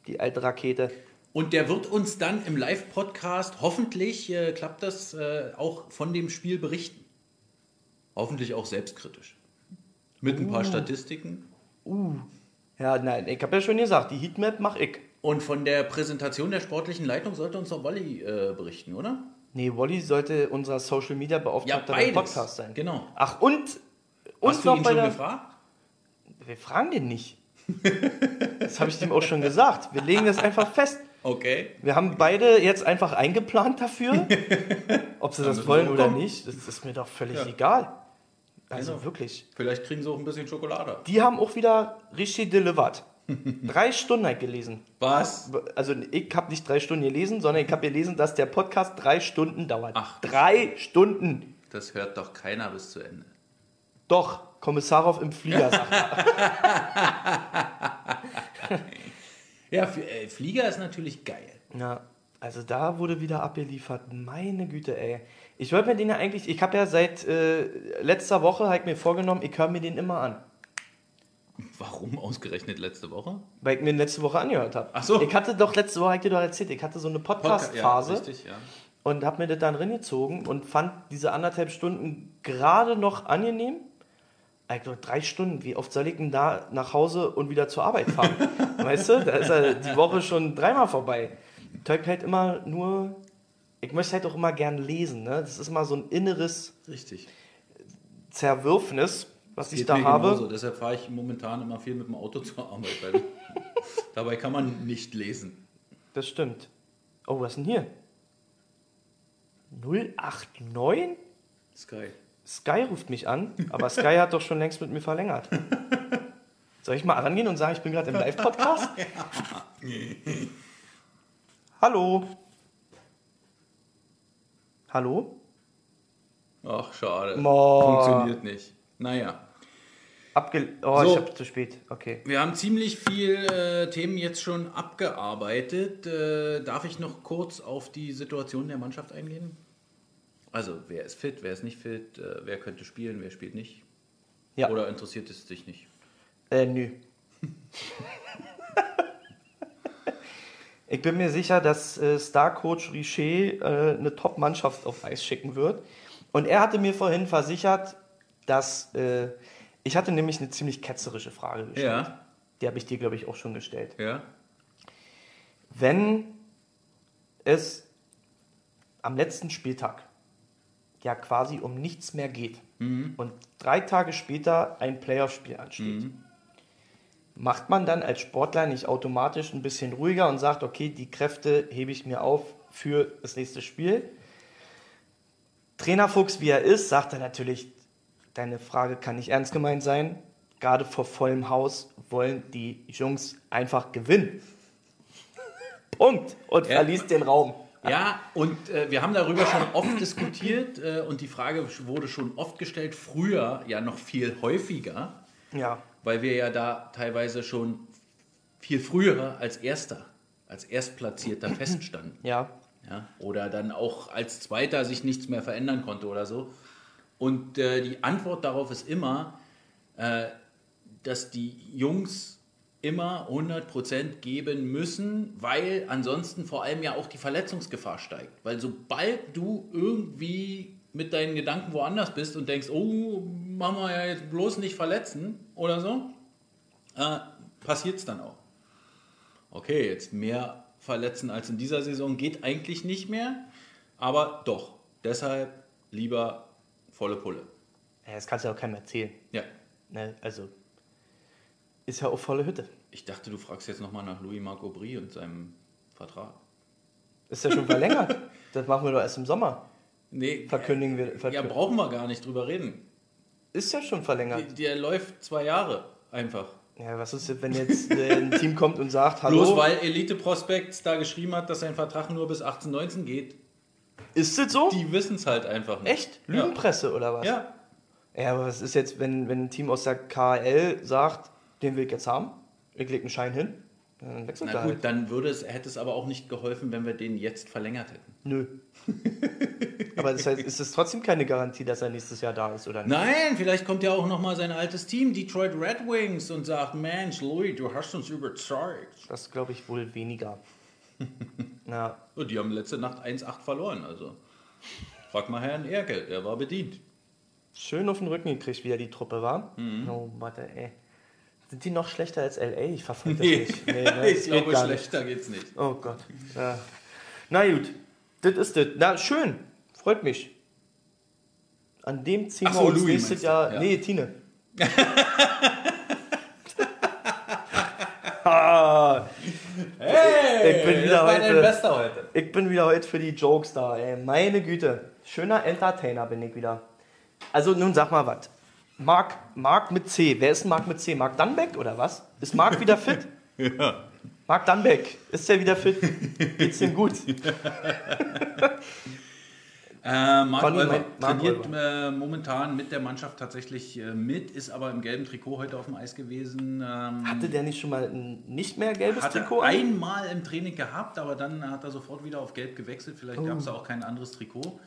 Speaker 1: Die alte Rakete.
Speaker 2: Und der wird uns dann im Live-Podcast, hoffentlich äh, klappt das, äh, auch von dem Spiel berichten. Hoffentlich auch selbstkritisch. Mit ein paar Statistiken.
Speaker 1: Ja, nein, ich habe ja schon gesagt, die Heatmap mach ich.
Speaker 2: Und von der Präsentation der sportlichen Leitung sollte uns auch Wolli äh, berichten, oder?
Speaker 1: Nee, Wally sollte unser Social Media Beauftragter
Speaker 2: Ja,
Speaker 1: beim. Podcast sein.
Speaker 2: Genau.
Speaker 1: Ach, und, und
Speaker 2: Hast du ihn schon
Speaker 1: der.
Speaker 2: gefragt?
Speaker 1: Wir fragen den nicht. das habe ich dem auch schon gesagt. Wir legen das einfach fest.
Speaker 2: Okay.
Speaker 1: Wir haben beide jetzt einfach eingeplant dafür. Ob sie das wollen oder nicht, das ist mir doch völlig
Speaker 2: Ja.
Speaker 1: egal. Also
Speaker 2: Genau.
Speaker 1: wirklich.
Speaker 2: Vielleicht kriegen sie auch ein bisschen Schokolade.
Speaker 1: Die haben auch wieder richtig delivered. drei Stunden halt gelesen.
Speaker 2: Was?
Speaker 1: Also ich habe nicht drei Stunden gelesen, sondern ich habe gelesen, dass der Podcast drei Stunden dauert.
Speaker 2: Ach.
Speaker 1: Drei Stunden.
Speaker 2: Das hört doch keiner bis zu Ende.
Speaker 1: Doch, Kommissarov im Flieger sagt er.
Speaker 2: Ja, äh, Flieger ist natürlich geil.
Speaker 1: Ja, also da wurde wieder abgeliefert. Meine Güte, ey. Ich wollte mir den ja eigentlich, ich habe ja seit äh, letzter Woche halt mir vorgenommen, ich höre mir den immer an.
Speaker 2: Warum ausgerechnet letzte Woche?
Speaker 1: Weil ich mir ihn letzte Woche angehört habe.
Speaker 2: Ach so.
Speaker 1: Ich hatte doch letzte Woche, ich dir doch erzählt, ich hatte so eine Podcast-Phase
Speaker 2: Ja, richtig, ja.
Speaker 1: und habe mir das dann reingezogen und fand diese anderthalb Stunden gerade noch angenehm. Also drei Stunden, wie oft soll ich denn da nach Hause und wieder zur Arbeit fahren? weißt du, da ist ja die Woche schon dreimal vorbei. Hab halt immer nur, ich möchte halt auch immer gern lesen. Ne? Das ist immer so ein inneres
Speaker 2: Richtig.
Speaker 1: Zerwürfnis, was ich
Speaker 2: Geht
Speaker 1: da habe.
Speaker 2: genauso. Deshalb fahre ich momentan immer viel mit dem Auto zur Arbeit. Weil dabei kann man nicht lesen.
Speaker 1: Das stimmt. Oh, was ist denn hier? 089?
Speaker 2: Sky.
Speaker 1: Sky ruft mich an, aber Sky hat doch schon längst mit mir verlängert. Soll ich mal rangehen und sagen, ich bin gerade im Live-Podcast? Hallo? Hallo?
Speaker 2: Ach, schade.
Speaker 1: Boah.
Speaker 2: Funktioniert nicht. Naja.
Speaker 1: Abge oh,
Speaker 2: So.
Speaker 1: ich hab zu spät. Okay.
Speaker 2: Wir haben ziemlich viel äh, Themen jetzt schon abgearbeitet. Äh, darf ich noch kurz auf die Situation der Mannschaft eingehen? Also, wer ist fit, wer ist nicht fit, äh, wer könnte spielen, wer spielt nicht?
Speaker 1: Ja.
Speaker 2: Oder interessiert es dich nicht?
Speaker 1: Äh, nö. ich bin mir sicher, dass äh, Star-Coach Richer äh, eine Top-Mannschaft auf Eis schicken wird. Und er hatte mir vorhin versichert, dass. Äh, ich hatte nämlich eine ziemlich ketzerische Frage gestellt.
Speaker 2: Ja.
Speaker 1: Die habe ich dir, glaube ich, auch schon gestellt.
Speaker 2: Ja?
Speaker 1: Wenn es am letzten Spieltag ja quasi um nichts mehr geht und drei Tage später ein Playoff-Spiel ansteht, macht man dann als Sportler nicht automatisch ein bisschen ruhiger und sagt, okay, die Kräfte hebe ich mir auf für das nächste Spiel? Trainerfuchs, wie er ist, sagt er natürlich, deine Frage kann nicht ernst gemeint sein. Gerade vor vollem Haus wollen die Jungs einfach gewinnen. Punkt. Und
Speaker 2: Ja.
Speaker 1: verließ den Raum.
Speaker 2: Ja, und äh, wir haben darüber schon oft diskutiert äh, und die Frage wurde schon oft gestellt, früher ja noch viel häufiger,
Speaker 1: Ja.
Speaker 2: Weil wir ja da teilweise schon viel früher als Erster, als Erstplatzierter feststanden.
Speaker 1: Ja.
Speaker 2: Ja? Oder dann auch als Zweiter sich nichts mehr verändern konnte oder so. Und äh, die Antwort darauf ist immer, äh, dass die Jungs immer 100% geben müssen, weil ansonsten vor allem ja auch die Verletzungsgefahr steigt. Weil sobald du irgendwie mit deinen Gedanken woanders bist und denkst, oh, machen wir ja jetzt bloß nicht verletzen oder so, äh, passiert es dann auch. Okay, jetzt mehr verletzen als in dieser Saison geht eigentlich nicht mehr, aber doch. Deshalb lieber volle Pulle.
Speaker 1: ja. Das kannst du ja auch keinem erzählen.
Speaker 2: Ja.
Speaker 1: Ne? Also, ist ja auch volle Hütte.
Speaker 2: Ich dachte, du fragst jetzt nochmal nach Louis Marc Aubry und seinem Vertrag.
Speaker 1: Ist ja schon verlängert. das machen wir doch erst im Sommer.
Speaker 2: Nee,
Speaker 1: Verkündigen wir.
Speaker 2: ja,
Speaker 1: Verkü
Speaker 2: brauchen wir gar nicht drüber reden.
Speaker 1: ist ja schon verlängert.
Speaker 2: Der läuft zwei Jahre einfach.
Speaker 1: Ja, was ist, wenn jetzt äh, ein Team kommt und sagt, hallo,
Speaker 2: Bloß weil Elite Prospects da geschrieben hat, dass sein Vertrag nur bis 18, 19 geht.
Speaker 1: ist das so?
Speaker 2: Die wissen es halt einfach nicht.
Speaker 1: Echt? Lügenpresse oder was?
Speaker 2: Ja.
Speaker 1: Ja, aber was ist jetzt, wenn, wenn ein Team aus der KL sagt, den will ich jetzt haben, ich leg einen Schein hin, dann wechselt er
Speaker 2: Na
Speaker 1: halt.
Speaker 2: gut, dann würde es, hätte es aber auch nicht geholfen, wenn wir den jetzt verlängert hätten.
Speaker 1: Nö. aber das heißt, ist es trotzdem keine Garantie, dass er nächstes Jahr da ist, oder nicht?
Speaker 2: Nein, vielleicht kommt ja auch nochmal sein altes Team, Detroit Red Wings, und sagt, Mensch, Louis, du hast uns überzeugt.
Speaker 1: Das glaube ich wohl weniger. ja,
Speaker 2: Und die haben letzte Nacht 1-8 verloren, also. Frag mal Herrn Erke, der war bedient.
Speaker 1: schön auf den Rücken gekriegt, wie er die Truppe war.
Speaker 2: Mhm.
Speaker 1: Oh, warte, ey. Sind die noch schlechter als LA? Ich verfolge das nicht. Nee, ne,
Speaker 2: ich
Speaker 1: das geht
Speaker 2: glaube,
Speaker 1: gar nicht.
Speaker 2: schlechter geht's nicht.
Speaker 1: Oh Gott. Ja. Na gut, das ist das. Na, schön. Freut mich. An dem ziehen
Speaker 2: Ach
Speaker 1: wir
Speaker 2: so,
Speaker 1: uns
Speaker 2: Louis
Speaker 1: nächstes
Speaker 2: meinst du?
Speaker 1: Jahr.
Speaker 2: Ja.
Speaker 1: Nee, Tine. Ah,
Speaker 2: Hey,
Speaker 1: Ich bin wieder heute-
Speaker 2: Bester heute.
Speaker 1: ich bin wieder heute für die Jokes da, ey. Meine Güte. Schöner Entertainer bin ich wieder. Also nun sag mal was. Marc, Marc mit C. Wer ist Marc mit C? Marc Dannbeck oder was? Ist Marc wieder fit? Marc Dannbeck, ist der wieder fit? Geht's ihm gut?
Speaker 2: Äh, Marc
Speaker 1: Conny,
Speaker 2: Olver trainiert äh, momentan mit der Mannschaft tatsächlich äh, mit, ist aber im gelben Trikot heute auf dem Eis gewesen. Ähm,
Speaker 1: Hatte der nicht schon mal ein nicht mehr gelbes Trikot an?
Speaker 2: einmal im Training gehabt, aber dann hat er sofort wieder auf Gelb gewechselt. Vielleicht gab
Speaker 1: Oh.
Speaker 2: es da auch kein anderes Trikot.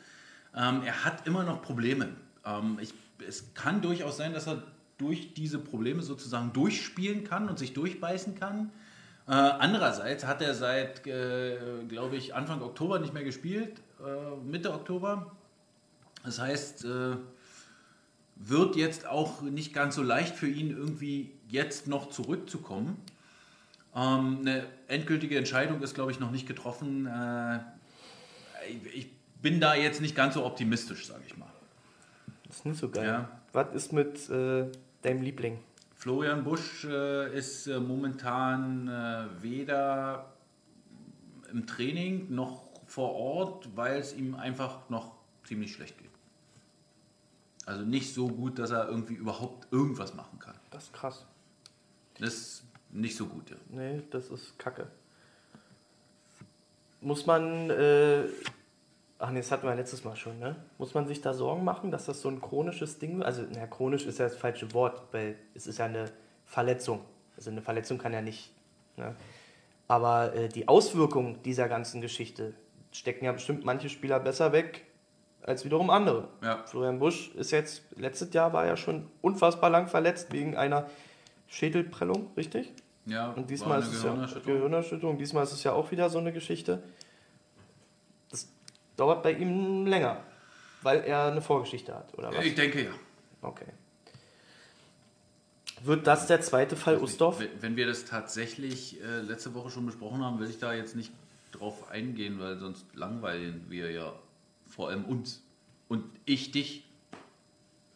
Speaker 2: Ähm, er hat immer noch Probleme. Ähm, ich, es kann durchaus sein, dass er durch diese Probleme sozusagen durchspielen kann und sich durchbeißen kann. Äh, andererseits hat er seit, äh, glaube ich, Anfang Oktober nicht mehr gespielt, äh, Mitte Oktober. Das heißt, äh, wird jetzt auch nicht ganz so leicht für ihn irgendwie jetzt noch zurückzukommen. Ähm, eine endgültige Entscheidung ist, glaube ich, noch nicht getroffen. Äh, ich- ich bin da jetzt nicht ganz so optimistisch, sage ich mal.
Speaker 1: Das ist nicht so geil.
Speaker 2: Ja.
Speaker 1: Was ist mit äh, deinem Liebling?
Speaker 2: Florian Busch äh, ist äh, momentan äh, weder im Training noch vor Ort, weil es ihm einfach noch ziemlich schlecht geht. Also nicht so gut, dass er irgendwie überhaupt irgendwas machen kann.
Speaker 1: Das ist krass.
Speaker 2: Das ist nicht so gut, ja.
Speaker 1: Nee, das ist kacke. Muss man, äh, ach nee, das hatten wir letztes Mal schon, ne? Muss man sich da Sorgen machen, dass das so ein chronisches Ding wird? Also, na, chronisch ist ja das falsche Wort, weil es ist ja eine Verletzung. Also eine Verletzung kann ja nicht, ne? Aber äh, die Auswirkungen dieser ganzen Geschichte stecken ja bestimmt manche Spieler besser weg als wiederum andere.
Speaker 2: Ja.
Speaker 1: Florian Busch ist jetzt, letztes Jahr war er schon unfassbar lang verletzt wegen einer Schädelprellung, richtig?
Speaker 2: Ja,
Speaker 1: Und diesmal ist es ja.
Speaker 2: Gehirnerschütterung.
Speaker 1: Diesmal ist es ja auch wieder so eine Geschichte. Dauert bei ihm länger, weil er eine Vorgeschichte hat, oder was?
Speaker 2: Ich denke ja.
Speaker 1: Okay. Wird das der zweite Fall Ustorf?
Speaker 2: Wenn, wir das tatsächlich äh, letzte Woche schon besprochen haben, will ich da jetzt nicht drauf eingehen, weil sonst langweilen wir ja vor allem uns. Und ich dich.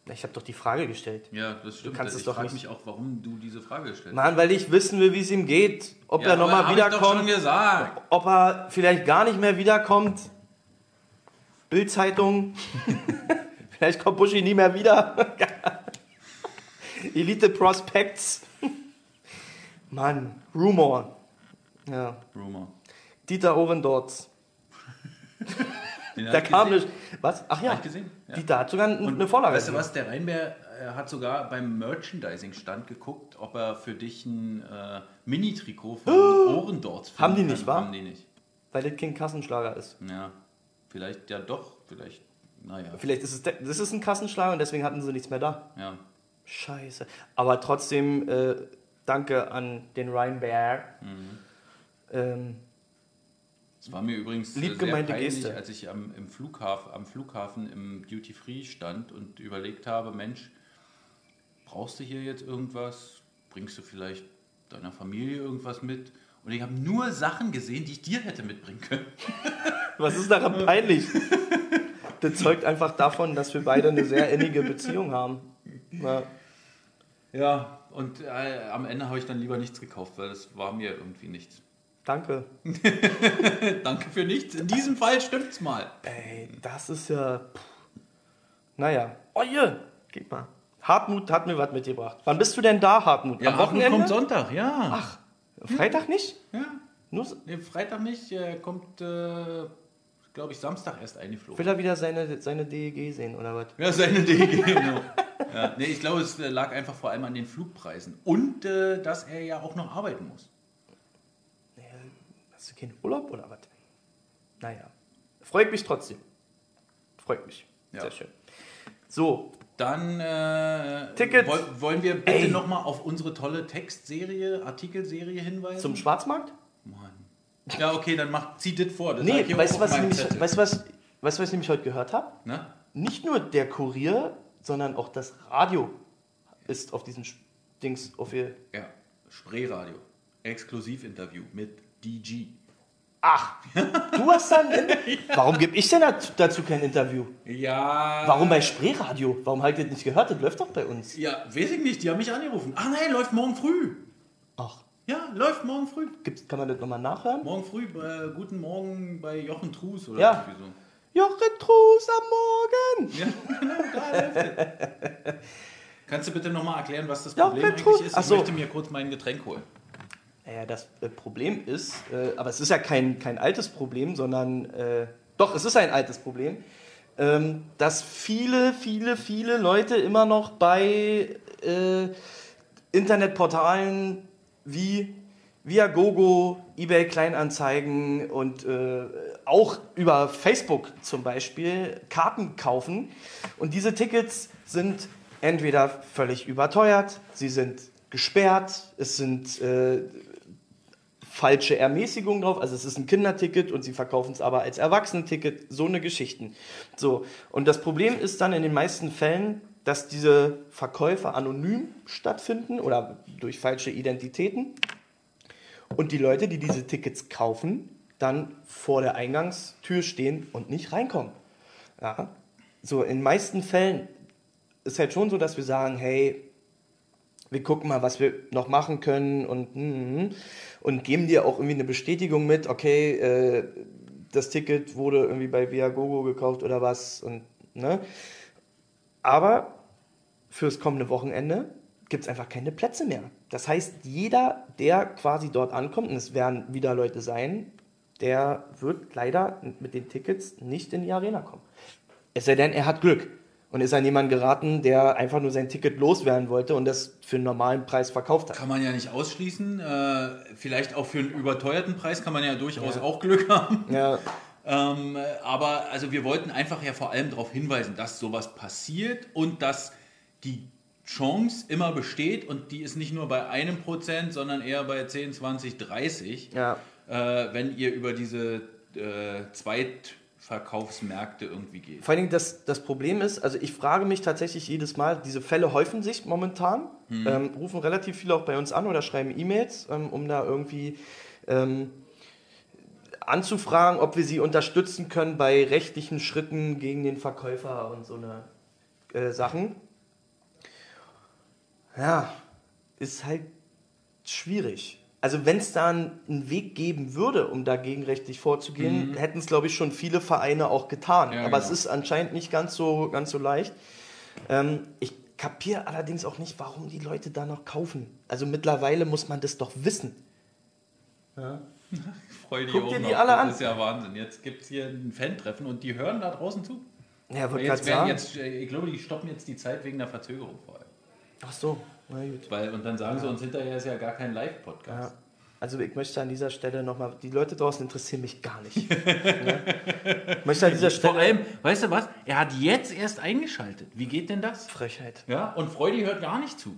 Speaker 1: Ich habe doch die Frage gestellt.
Speaker 2: Ja, das stimmt.
Speaker 1: kannst es
Speaker 2: ich
Speaker 1: doch
Speaker 2: frage mich auch, warum du diese Frage gestellt
Speaker 1: Mann, weil ich wissen will, wie es ihm geht. Ob
Speaker 2: Ja,
Speaker 1: er nochmal
Speaker 2: hab ich doch schon
Speaker 1: wiederkommt.
Speaker 2: gesagt.
Speaker 1: Ob er vielleicht gar nicht mehr wiederkommt. Bildzeitung. vielleicht kommt Buschi nie mehr wieder. Elite Prospects. Mann, Rumor. Ja.
Speaker 2: Rumor.
Speaker 1: Dieter Ohrendorz.
Speaker 2: Ich
Speaker 1: kam
Speaker 2: gesehen.
Speaker 1: nicht. Was? Ach ja.
Speaker 2: Hab ich gesehen, ja.
Speaker 1: Dieter hat sogar
Speaker 2: Und
Speaker 1: eine Vorlage.
Speaker 2: Weißt du was, der Rheinbär äh, hat sogar beim Merchandising-Stand geguckt, ob er für dich ein äh, Mini-Trikot von Ohrendorz finden
Speaker 1: Haben die
Speaker 2: kann.
Speaker 1: nicht, wa?
Speaker 2: Haben die nicht.
Speaker 1: Weil das kein Kassenschlager ist.
Speaker 2: Ja, vielleicht ja doch, vielleicht, naja,
Speaker 1: Vielleicht ist es das ist ein Kassenschlager und deswegen hatten sie nichts mehr da.
Speaker 2: ja.
Speaker 1: Scheiße. Aber trotzdem äh, danke an den Ryan Bear.
Speaker 2: Mhm.
Speaker 1: Ähm,
Speaker 2: Es war mir übrigens
Speaker 1: Lieb
Speaker 2: äh, sehr
Speaker 1: gemeinte
Speaker 2: peinlich,
Speaker 1: Geste.
Speaker 2: als ich am, im Flughafen, am Flughafen im Duty Free stand und überlegt habe, Mensch, brauchst du hier jetzt irgendwas? Bringst du vielleicht deiner Familie irgendwas mit? Und ich habe nur Sachen gesehen, die ich dir hätte mitbringen können.
Speaker 1: was ist daran peinlich? das zeugt einfach davon, dass wir beide eine sehr innige Beziehung haben. Ja.
Speaker 2: Ja, und äh, am Ende habe ich dann lieber nichts gekauft, weil das war mir irgendwie nichts.
Speaker 1: Danke.
Speaker 2: Danke für nichts. In diesem Fall stimmt's mal.
Speaker 1: Ey, das ist ja. Puh. Naja. Oh je, gib mal. Hartmut hat mir was mitgebracht. Wann bist du denn da, Hartmut? Am Wochenende?
Speaker 2: kommt Sonntag, ja.
Speaker 1: Ach, Freitag nicht?
Speaker 2: Ja.
Speaker 1: Nur,
Speaker 2: Nee, Freitag nicht, äh, kommt, äh, glaube ich, Samstag erst eingeflogen.
Speaker 1: will er wieder seine, seine DEG sehen, oder was?
Speaker 2: Ja, seine DG, genau. ja, nee, ich glaube, es äh, lag einfach vor allem an den Flugpreisen. Und äh, dass er ja auch noch arbeiten muss.
Speaker 1: Hast du keinen Urlaub oder was? Naja. Freut mich trotzdem. Freut mich.
Speaker 2: Ja.
Speaker 1: Sehr schön. So,
Speaker 2: Dann äh,
Speaker 1: Ticket.
Speaker 2: woll, wollen wir bitte nochmal auf unsere tolle Textserie, Artikelserie hinweisen.
Speaker 1: zum Schwarzmarkt?
Speaker 2: Mann. Ja, okay, dann mach, zieh das vor. Das
Speaker 1: Nee, weißt du, was, nämlich- weißt, was, weißt, was ich nämlich heute gehört habe? Nicht nur der Kurier, sondern auch das Radio ist auf diesem Dings auf ihr.
Speaker 2: Ja, Spreeradio. Exklusivinterview mit DG.
Speaker 1: Ach, du hast dann. Warum gebe ich denn dazu kein Interview?
Speaker 2: Ja.
Speaker 1: Warum bei Spreeradio? Warum habt ihr das nicht gehört? Das läuft doch bei uns.
Speaker 2: Ja, weiß ich nicht, die haben mich angerufen. Ach nein, läuft morgen früh.
Speaker 1: Ach,
Speaker 2: Ja, läuft morgen früh.
Speaker 1: gibt's, kann man das nochmal nachhören?
Speaker 2: Morgen früh, äh, guten Morgen bei Jochen Trus oder
Speaker 1: Ja.
Speaker 2: irgendwie so.
Speaker 1: Jochen Trus am Morgen!
Speaker 2: Ja, genau, da läuft. Kannst du bitte nochmal erklären, was das Problem eigentlich ist? Ich
Speaker 1: so.
Speaker 2: möchte mir kurz mein Getränk holen.
Speaker 1: Naja, das äh, Problem ist, äh, aber es ist ja kein, kein altes Problem, sondern äh, doch, es ist ein altes Problem, ähm, dass viele, viele, viele Leute immer noch bei äh, Internetportalen wie Viagogo, eBay Kleinanzeigen und äh, auch über Facebook zum Beispiel Karten kaufen. Und diese Tickets sind entweder völlig überteuert, sie sind gesperrt, es sind äh, falsche Ermäßigungen drauf, also es ist ein Kinderticket und sie verkaufen es aber als Erwachsenenticket, so eine Geschichten. So, und das Problem ist dann in den meisten Fällen, dass diese Verkäufe anonym stattfinden oder durch falsche Identitäten und die Leute, die diese Tickets kaufen, dann vor der Eingangstür stehen und nicht reinkommen. Ja? So, in meisten Fällen ist halt schon so, dass wir sagen, hey, wir gucken mal, was wir noch machen können und, mm, und geben dir auch irgendwie eine Bestätigung mit, okay, äh, das Ticket wurde irgendwie bei Viagogo gekauft oder was. Und, ne? Aber fürs kommende Wochenende gibt es einfach keine Plätze mehr. Das heißt, jeder, der quasi dort ankommt, und es werden wieder Leute sein, der wird leider mit den Tickets nicht in die Arena kommen. Es sei denn, er hat Glück und ist an jemanden geraten, der einfach nur sein Ticket loswerden wollte und das für einen normalen Preis verkauft hat.
Speaker 2: Kann man ja nicht ausschließen. Äh, vielleicht auch für einen überteuerten Preis kann man ja durchaus auch Glück haben.
Speaker 1: Ja,
Speaker 2: Ähm, aber also wir wollten einfach ja vor allem darauf hinweisen, dass sowas passiert und dass die Chance immer besteht und die ist nicht nur bei einem Prozent, sondern eher bei 10, 20, 30,
Speaker 1: ja.
Speaker 2: äh, wenn ihr über diese äh, Zweitverkaufsmärkte irgendwie geht.
Speaker 1: Vor allen Dingen das, das Problem ist, also ich frage mich tatsächlich jedes Mal, diese Fälle häufen sich momentan, ähm, rufen relativ viele auch bei uns an oder schreiben E-Mails, ähm, um da irgendwie ähm, anzufragen, ob wir sie unterstützen können bei rechtlichen Schritten gegen den Verkäufer und so eine äh, Sachen. Ja, ist halt schwierig. Also wenn es da einen Weg geben würde, um dagegen rechtlich vorzugehen, hätten es, glaube ich, schon viele Vereine auch getan.
Speaker 2: Ja,
Speaker 1: Aber
Speaker 2: genau.
Speaker 1: es ist anscheinend nicht ganz so, ganz so leicht. Ähm, ich kapiere allerdings auch nicht, warum die Leute da noch kaufen. Also mittlerweile muss man das doch wissen.
Speaker 2: Freu
Speaker 1: Guck dir die alle an.
Speaker 2: Das ist ja Wahnsinn. Jetzt gibt es hier ein Fan-Treffen und die hören da draußen zu.
Speaker 1: Ja, wollte
Speaker 2: Jetzt werden
Speaker 1: sagen.
Speaker 2: jetzt, äh, ich glaube, die stoppen jetzt die Zeit wegen der Verzögerung vor allem.
Speaker 1: Ach so, na gut.
Speaker 2: Weil, und dann sagen sie uns hinterher ist ja gar kein
Speaker 1: Ja.
Speaker 2: Live-Podcast.
Speaker 1: Also ich möchte an dieser Stelle nochmal, die Leute draußen interessieren mich gar nicht. ja? Ich möchte an dieser Stelle...
Speaker 2: Vor allem, weißt du was? Er hat jetzt erst eingeschaltet. Wie geht denn das?
Speaker 1: Frechheit.
Speaker 2: Ja, und Freudi hört gar nicht zu.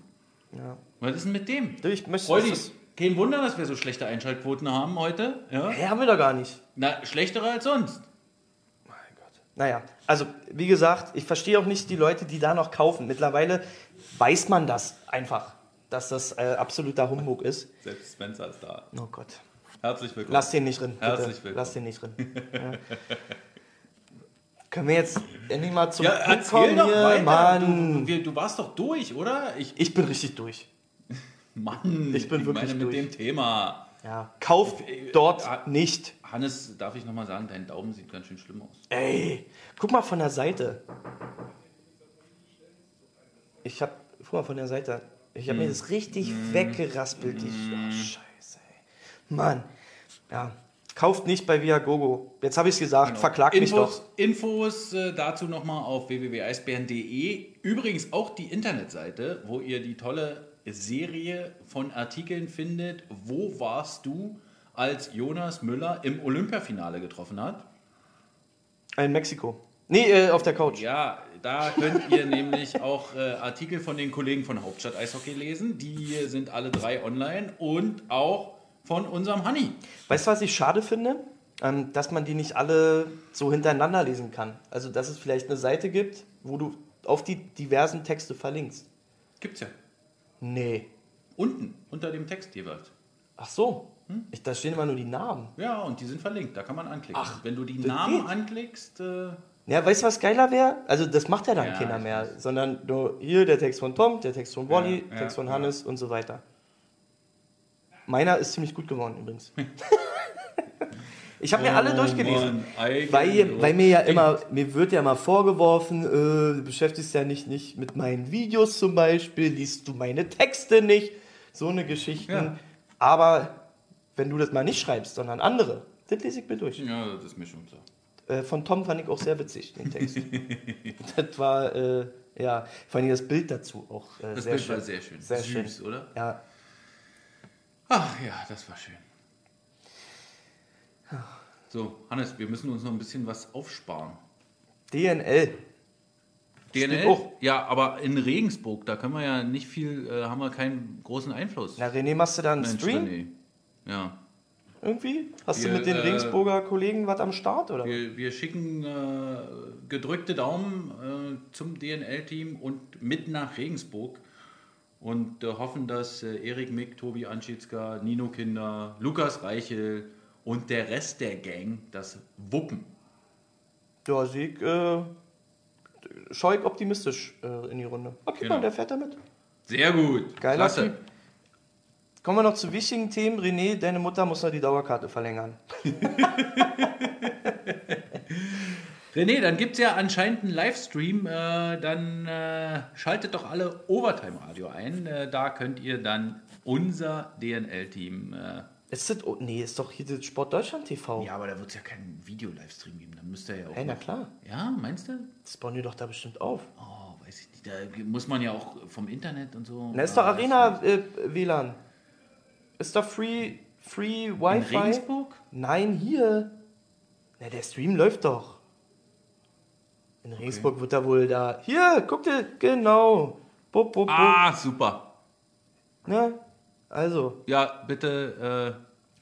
Speaker 1: Ja.
Speaker 2: Was ist denn mit dem?
Speaker 1: Ich möchte...
Speaker 2: Freudi,
Speaker 1: das-
Speaker 2: kein Wunder, dass wir so schlechte Einschaltquoten haben heute. Ja?
Speaker 1: Hä, haben wir doch gar nicht.
Speaker 2: Na, schlechtere als sonst.
Speaker 1: Mein Gott. Naja, also wie gesagt, ich verstehe auch nicht die Leute, die da noch kaufen. Mittlerweile weiß man das einfach, dass das äh, absoluter Humbug ist.
Speaker 2: Selbst Spencer ist da.
Speaker 1: Oh Gott.
Speaker 2: Herzlich willkommen.
Speaker 1: Lass den nicht drin. Bitte.
Speaker 2: Herzlich willkommen.
Speaker 1: Lass den nicht drin. Ja. Können wir jetzt endlich mal zum
Speaker 2: ja,
Speaker 1: Punkt kommen
Speaker 2: doch
Speaker 1: hier? Mann.
Speaker 2: Du, wir, du warst doch durch, oder? Ich,
Speaker 1: Ich bin richtig durch.
Speaker 2: Mann,
Speaker 1: Ich bin wirklich
Speaker 2: meine mit
Speaker 1: durch.
Speaker 2: dem Thema.
Speaker 1: Ja. Kauft
Speaker 2: Äh,
Speaker 1: dort
Speaker 2: äh,
Speaker 1: nicht.
Speaker 2: Hannes, darf ich nochmal sagen, dein Daumen sieht ganz schön schlimm aus.
Speaker 1: Ey, guck mal von der Seite. Ich hab, guck mal von der Seite. Ich habe mir das richtig weggeraspelt. Die oh, Scheiße, ey. Mann. Ja. Kauft nicht bei Viagogo. Jetzt habe ich es gesagt. Verklagt mich doch.
Speaker 2: Infos äh, dazu nochmal auf www.eisbären.de. Übrigens auch die Internetseite, wo ihr die tolle Serie von Artikeln findet. Wo warst du, als Jonas Müller im Olympiafinale getroffen hat?
Speaker 1: In Mexiko. Nee, äh, auf der Couch.
Speaker 2: Ja, da könnt ihr nämlich auch äh, Artikel von den Kollegen von Hauptstadt Eishockey lesen. Die sind alle drei online und auch von unserem Hanni.
Speaker 1: Weißt du, was ich schade finde? Ähm, dass man die nicht alle so hintereinander lesen kann. Also, dass es vielleicht eine Seite gibt, wo du auf die diversen Texte verlinkst.
Speaker 2: Gibt's ja.
Speaker 1: Nee.
Speaker 2: Unten, unter dem Text jeweils.
Speaker 1: Ach so. Ich, da stehen immer nur die Namen.
Speaker 2: Ja, und die sind verlinkt, da kann man anklicken.
Speaker 1: Ach,
Speaker 2: Wenn du die Namen
Speaker 1: geht.
Speaker 2: anklickst, äh,
Speaker 1: Ja, weißt du, was geiler wäre? Also, das macht ja dann
Speaker 2: Ja,
Speaker 1: keiner mehr.
Speaker 2: weiß.
Speaker 1: Sondern nur hier der Text von Tom, der Text von Wally,
Speaker 2: Ja, ja,
Speaker 1: Text von
Speaker 2: ja.
Speaker 1: Hannes und so weiter. Meiner ist ziemlich gut geworden übrigens. ich habe mir alle
Speaker 2: Oh
Speaker 1: durchgelesen.
Speaker 2: Mann,
Speaker 1: Weil, weil mir ja immer, mir wird ja mal vorgeworfen, äh, du beschäftigst ja nicht, nicht mit meinen Videos zum Beispiel, liest du meine Texte nicht, so eine Geschichten.
Speaker 2: Ja.
Speaker 1: Aber wenn du das mal nicht schreibst, sondern andere, das lese ich mir durch.
Speaker 2: Ja, das ist mir schon klar.
Speaker 1: Äh, von Tom fand ich auch sehr witzig, den Text. das war, äh, ja, vor allem das Bild dazu auch äh,
Speaker 2: Das
Speaker 1: sehr
Speaker 2: Bild
Speaker 1: schön.
Speaker 2: war sehr schön.
Speaker 1: Sehr
Speaker 2: Süß,
Speaker 1: schön.
Speaker 2: oder?
Speaker 1: Ja,
Speaker 2: Ach ja, das war schön. So, Hannes, wir müssen uns noch ein bisschen was aufsparen.
Speaker 1: DNL.
Speaker 2: DNL?
Speaker 1: auch.
Speaker 2: Ja, aber in Regensburg, da können wir ja nicht viel, äh, haben wir keinen großen Einfluss.
Speaker 1: Na, René, machst du da einen
Speaker 2: Mensch,
Speaker 1: Stream
Speaker 2: René. Ja.
Speaker 1: irgendwie? Hast
Speaker 2: Wir,
Speaker 1: du mit den
Speaker 2: äh,
Speaker 1: Regensburger Kollegen was am Start, oder?
Speaker 2: Wir, wir schicken äh, gedrückte Daumen äh, zum DNL-Team und mit nach Regensburg und äh, hoffen, dass äh, Erik Mick, Tobi Anschitzka, Nino Kinder, Lukas Reichel und der Rest der Gang das wuppen.
Speaker 1: Ja, Sieg, äh, schau ich optimistisch äh, in die Runde. Okay,
Speaker 2: Genau.
Speaker 1: mal, der fährt da mit.
Speaker 2: Sehr gut.
Speaker 1: Geiler
Speaker 2: Klasse.
Speaker 1: Typ. Kommen wir noch zu wichtigen Themen. René, deine Mutter muss noch die Dauerkarte verlängern.
Speaker 2: René, dann gibt es ja anscheinend einen Livestream. Äh, dann äh, schaltet doch alle Overtime Radio ein. Äh, da könnt ihr dann unser DNL-Team.
Speaker 1: Ist das, oh, nee, ist doch hier das Sport Deutschland TV.
Speaker 2: ja, aber da wird es ja keinen Video-Livestream geben. Dann müsst ihr ja auch.
Speaker 1: Hey, na
Speaker 2: noch-
Speaker 1: klar.
Speaker 2: Ja, meinst du?
Speaker 1: Das bauen die doch da bestimmt auf.
Speaker 2: Oh, weiß ich nicht. Da muss man ja auch vom Internet und so.
Speaker 1: Na, ist doch Arena äh, WLAN. Ist doch Free, free
Speaker 2: In
Speaker 1: Wi-Fi.
Speaker 2: Regensburg?
Speaker 1: Nein, hier. Na, der Stream läuft doch. In Regensburg wird er wohl da. Hier, guck dir, genau. Bup, bup, bup.
Speaker 2: Ah, super.
Speaker 1: Ne? Also,
Speaker 2: Ja, bitte,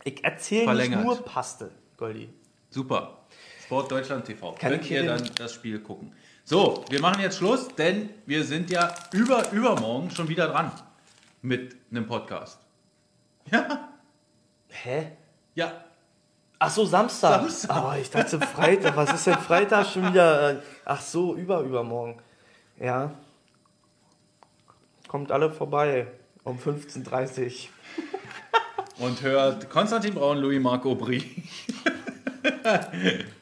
Speaker 2: äh,
Speaker 1: ich erzähle nicht nur Paste, Goldi.
Speaker 2: super. Sport Deutschland TV.
Speaker 1: Kann
Speaker 2: Könnt ihr dann das Spiel gucken. So, wir machen jetzt Schluss, denn wir sind ja über übermorgen schon wieder dran mit einem Podcast. Ja,
Speaker 1: Hä?
Speaker 2: ja.
Speaker 1: Ach so, Samstag.
Speaker 2: Samstag.
Speaker 1: Aber ich dachte Freitag. Was ist denn Freitag schon wieder? Ach so, über, übermorgen. Ja. Kommt alle vorbei um 15.30 Uhr.
Speaker 2: Und hört Konstantin Braun, Louis Marc Aubry,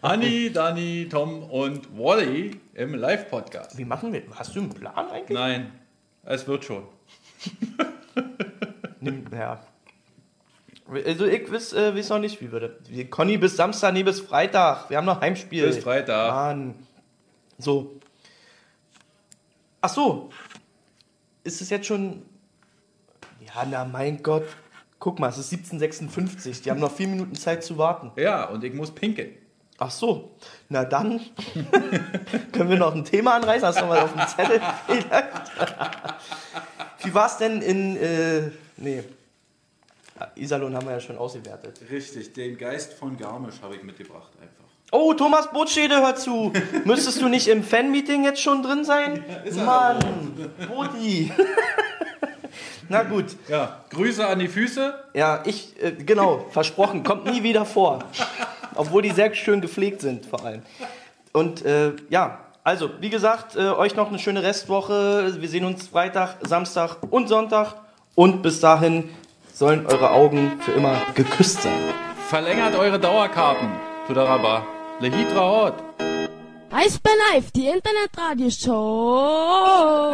Speaker 2: Hanni, Dani, Tom und Wally im Live-Podcast.
Speaker 1: Wie machen wir? Hast du einen Plan eigentlich?
Speaker 2: Nein, es wird schon.
Speaker 1: Nimm, ja. Also ich weiß, äh, weiß noch nicht, wie würde. Conny bis Samstag, nee, bis Freitag. Wir haben noch Heimspiel.
Speaker 2: Bis Freitag.
Speaker 1: Mann. So. Ach so. Ist es jetzt schon. Ja, na mein Gott. Guck mal, es ist 1756. Die haben noch vier Minuten Zeit zu warten.
Speaker 2: Ja, und ich muss pinkeln.
Speaker 1: Ach so. Na dann. können wir noch ein Thema anreißen? Hast du noch mal auf dem Zettel? Vielleicht? Wie war es denn in. Äh, nee. Iserlohn haben wir ja schon ausgewertet.
Speaker 2: Richtig, den Geist von Garmisch habe ich mitgebracht einfach.
Speaker 1: Oh, Thomas Botschede hört zu. Müsstest du nicht im Fan-Meeting jetzt schon drin sein? Mann, Bodi. Na gut.
Speaker 2: Ja, Grüße an die Füße.
Speaker 1: Ja, ich, äh, genau, versprochen, kommt nie wieder vor. Obwohl die sehr schön gepflegt sind, vor allem. Und äh, ja, also, wie gesagt, äh, euch noch eine schöne Restwoche. Wir sehen uns Freitag, Samstag und Sonntag. Und bis dahin sollen eure Augen für immer geküsst sein.
Speaker 2: Verlängert eure Dauerkarten. Tudaraba. Lehitraot.
Speaker 3: Eisbär Live, die Internetradioshow.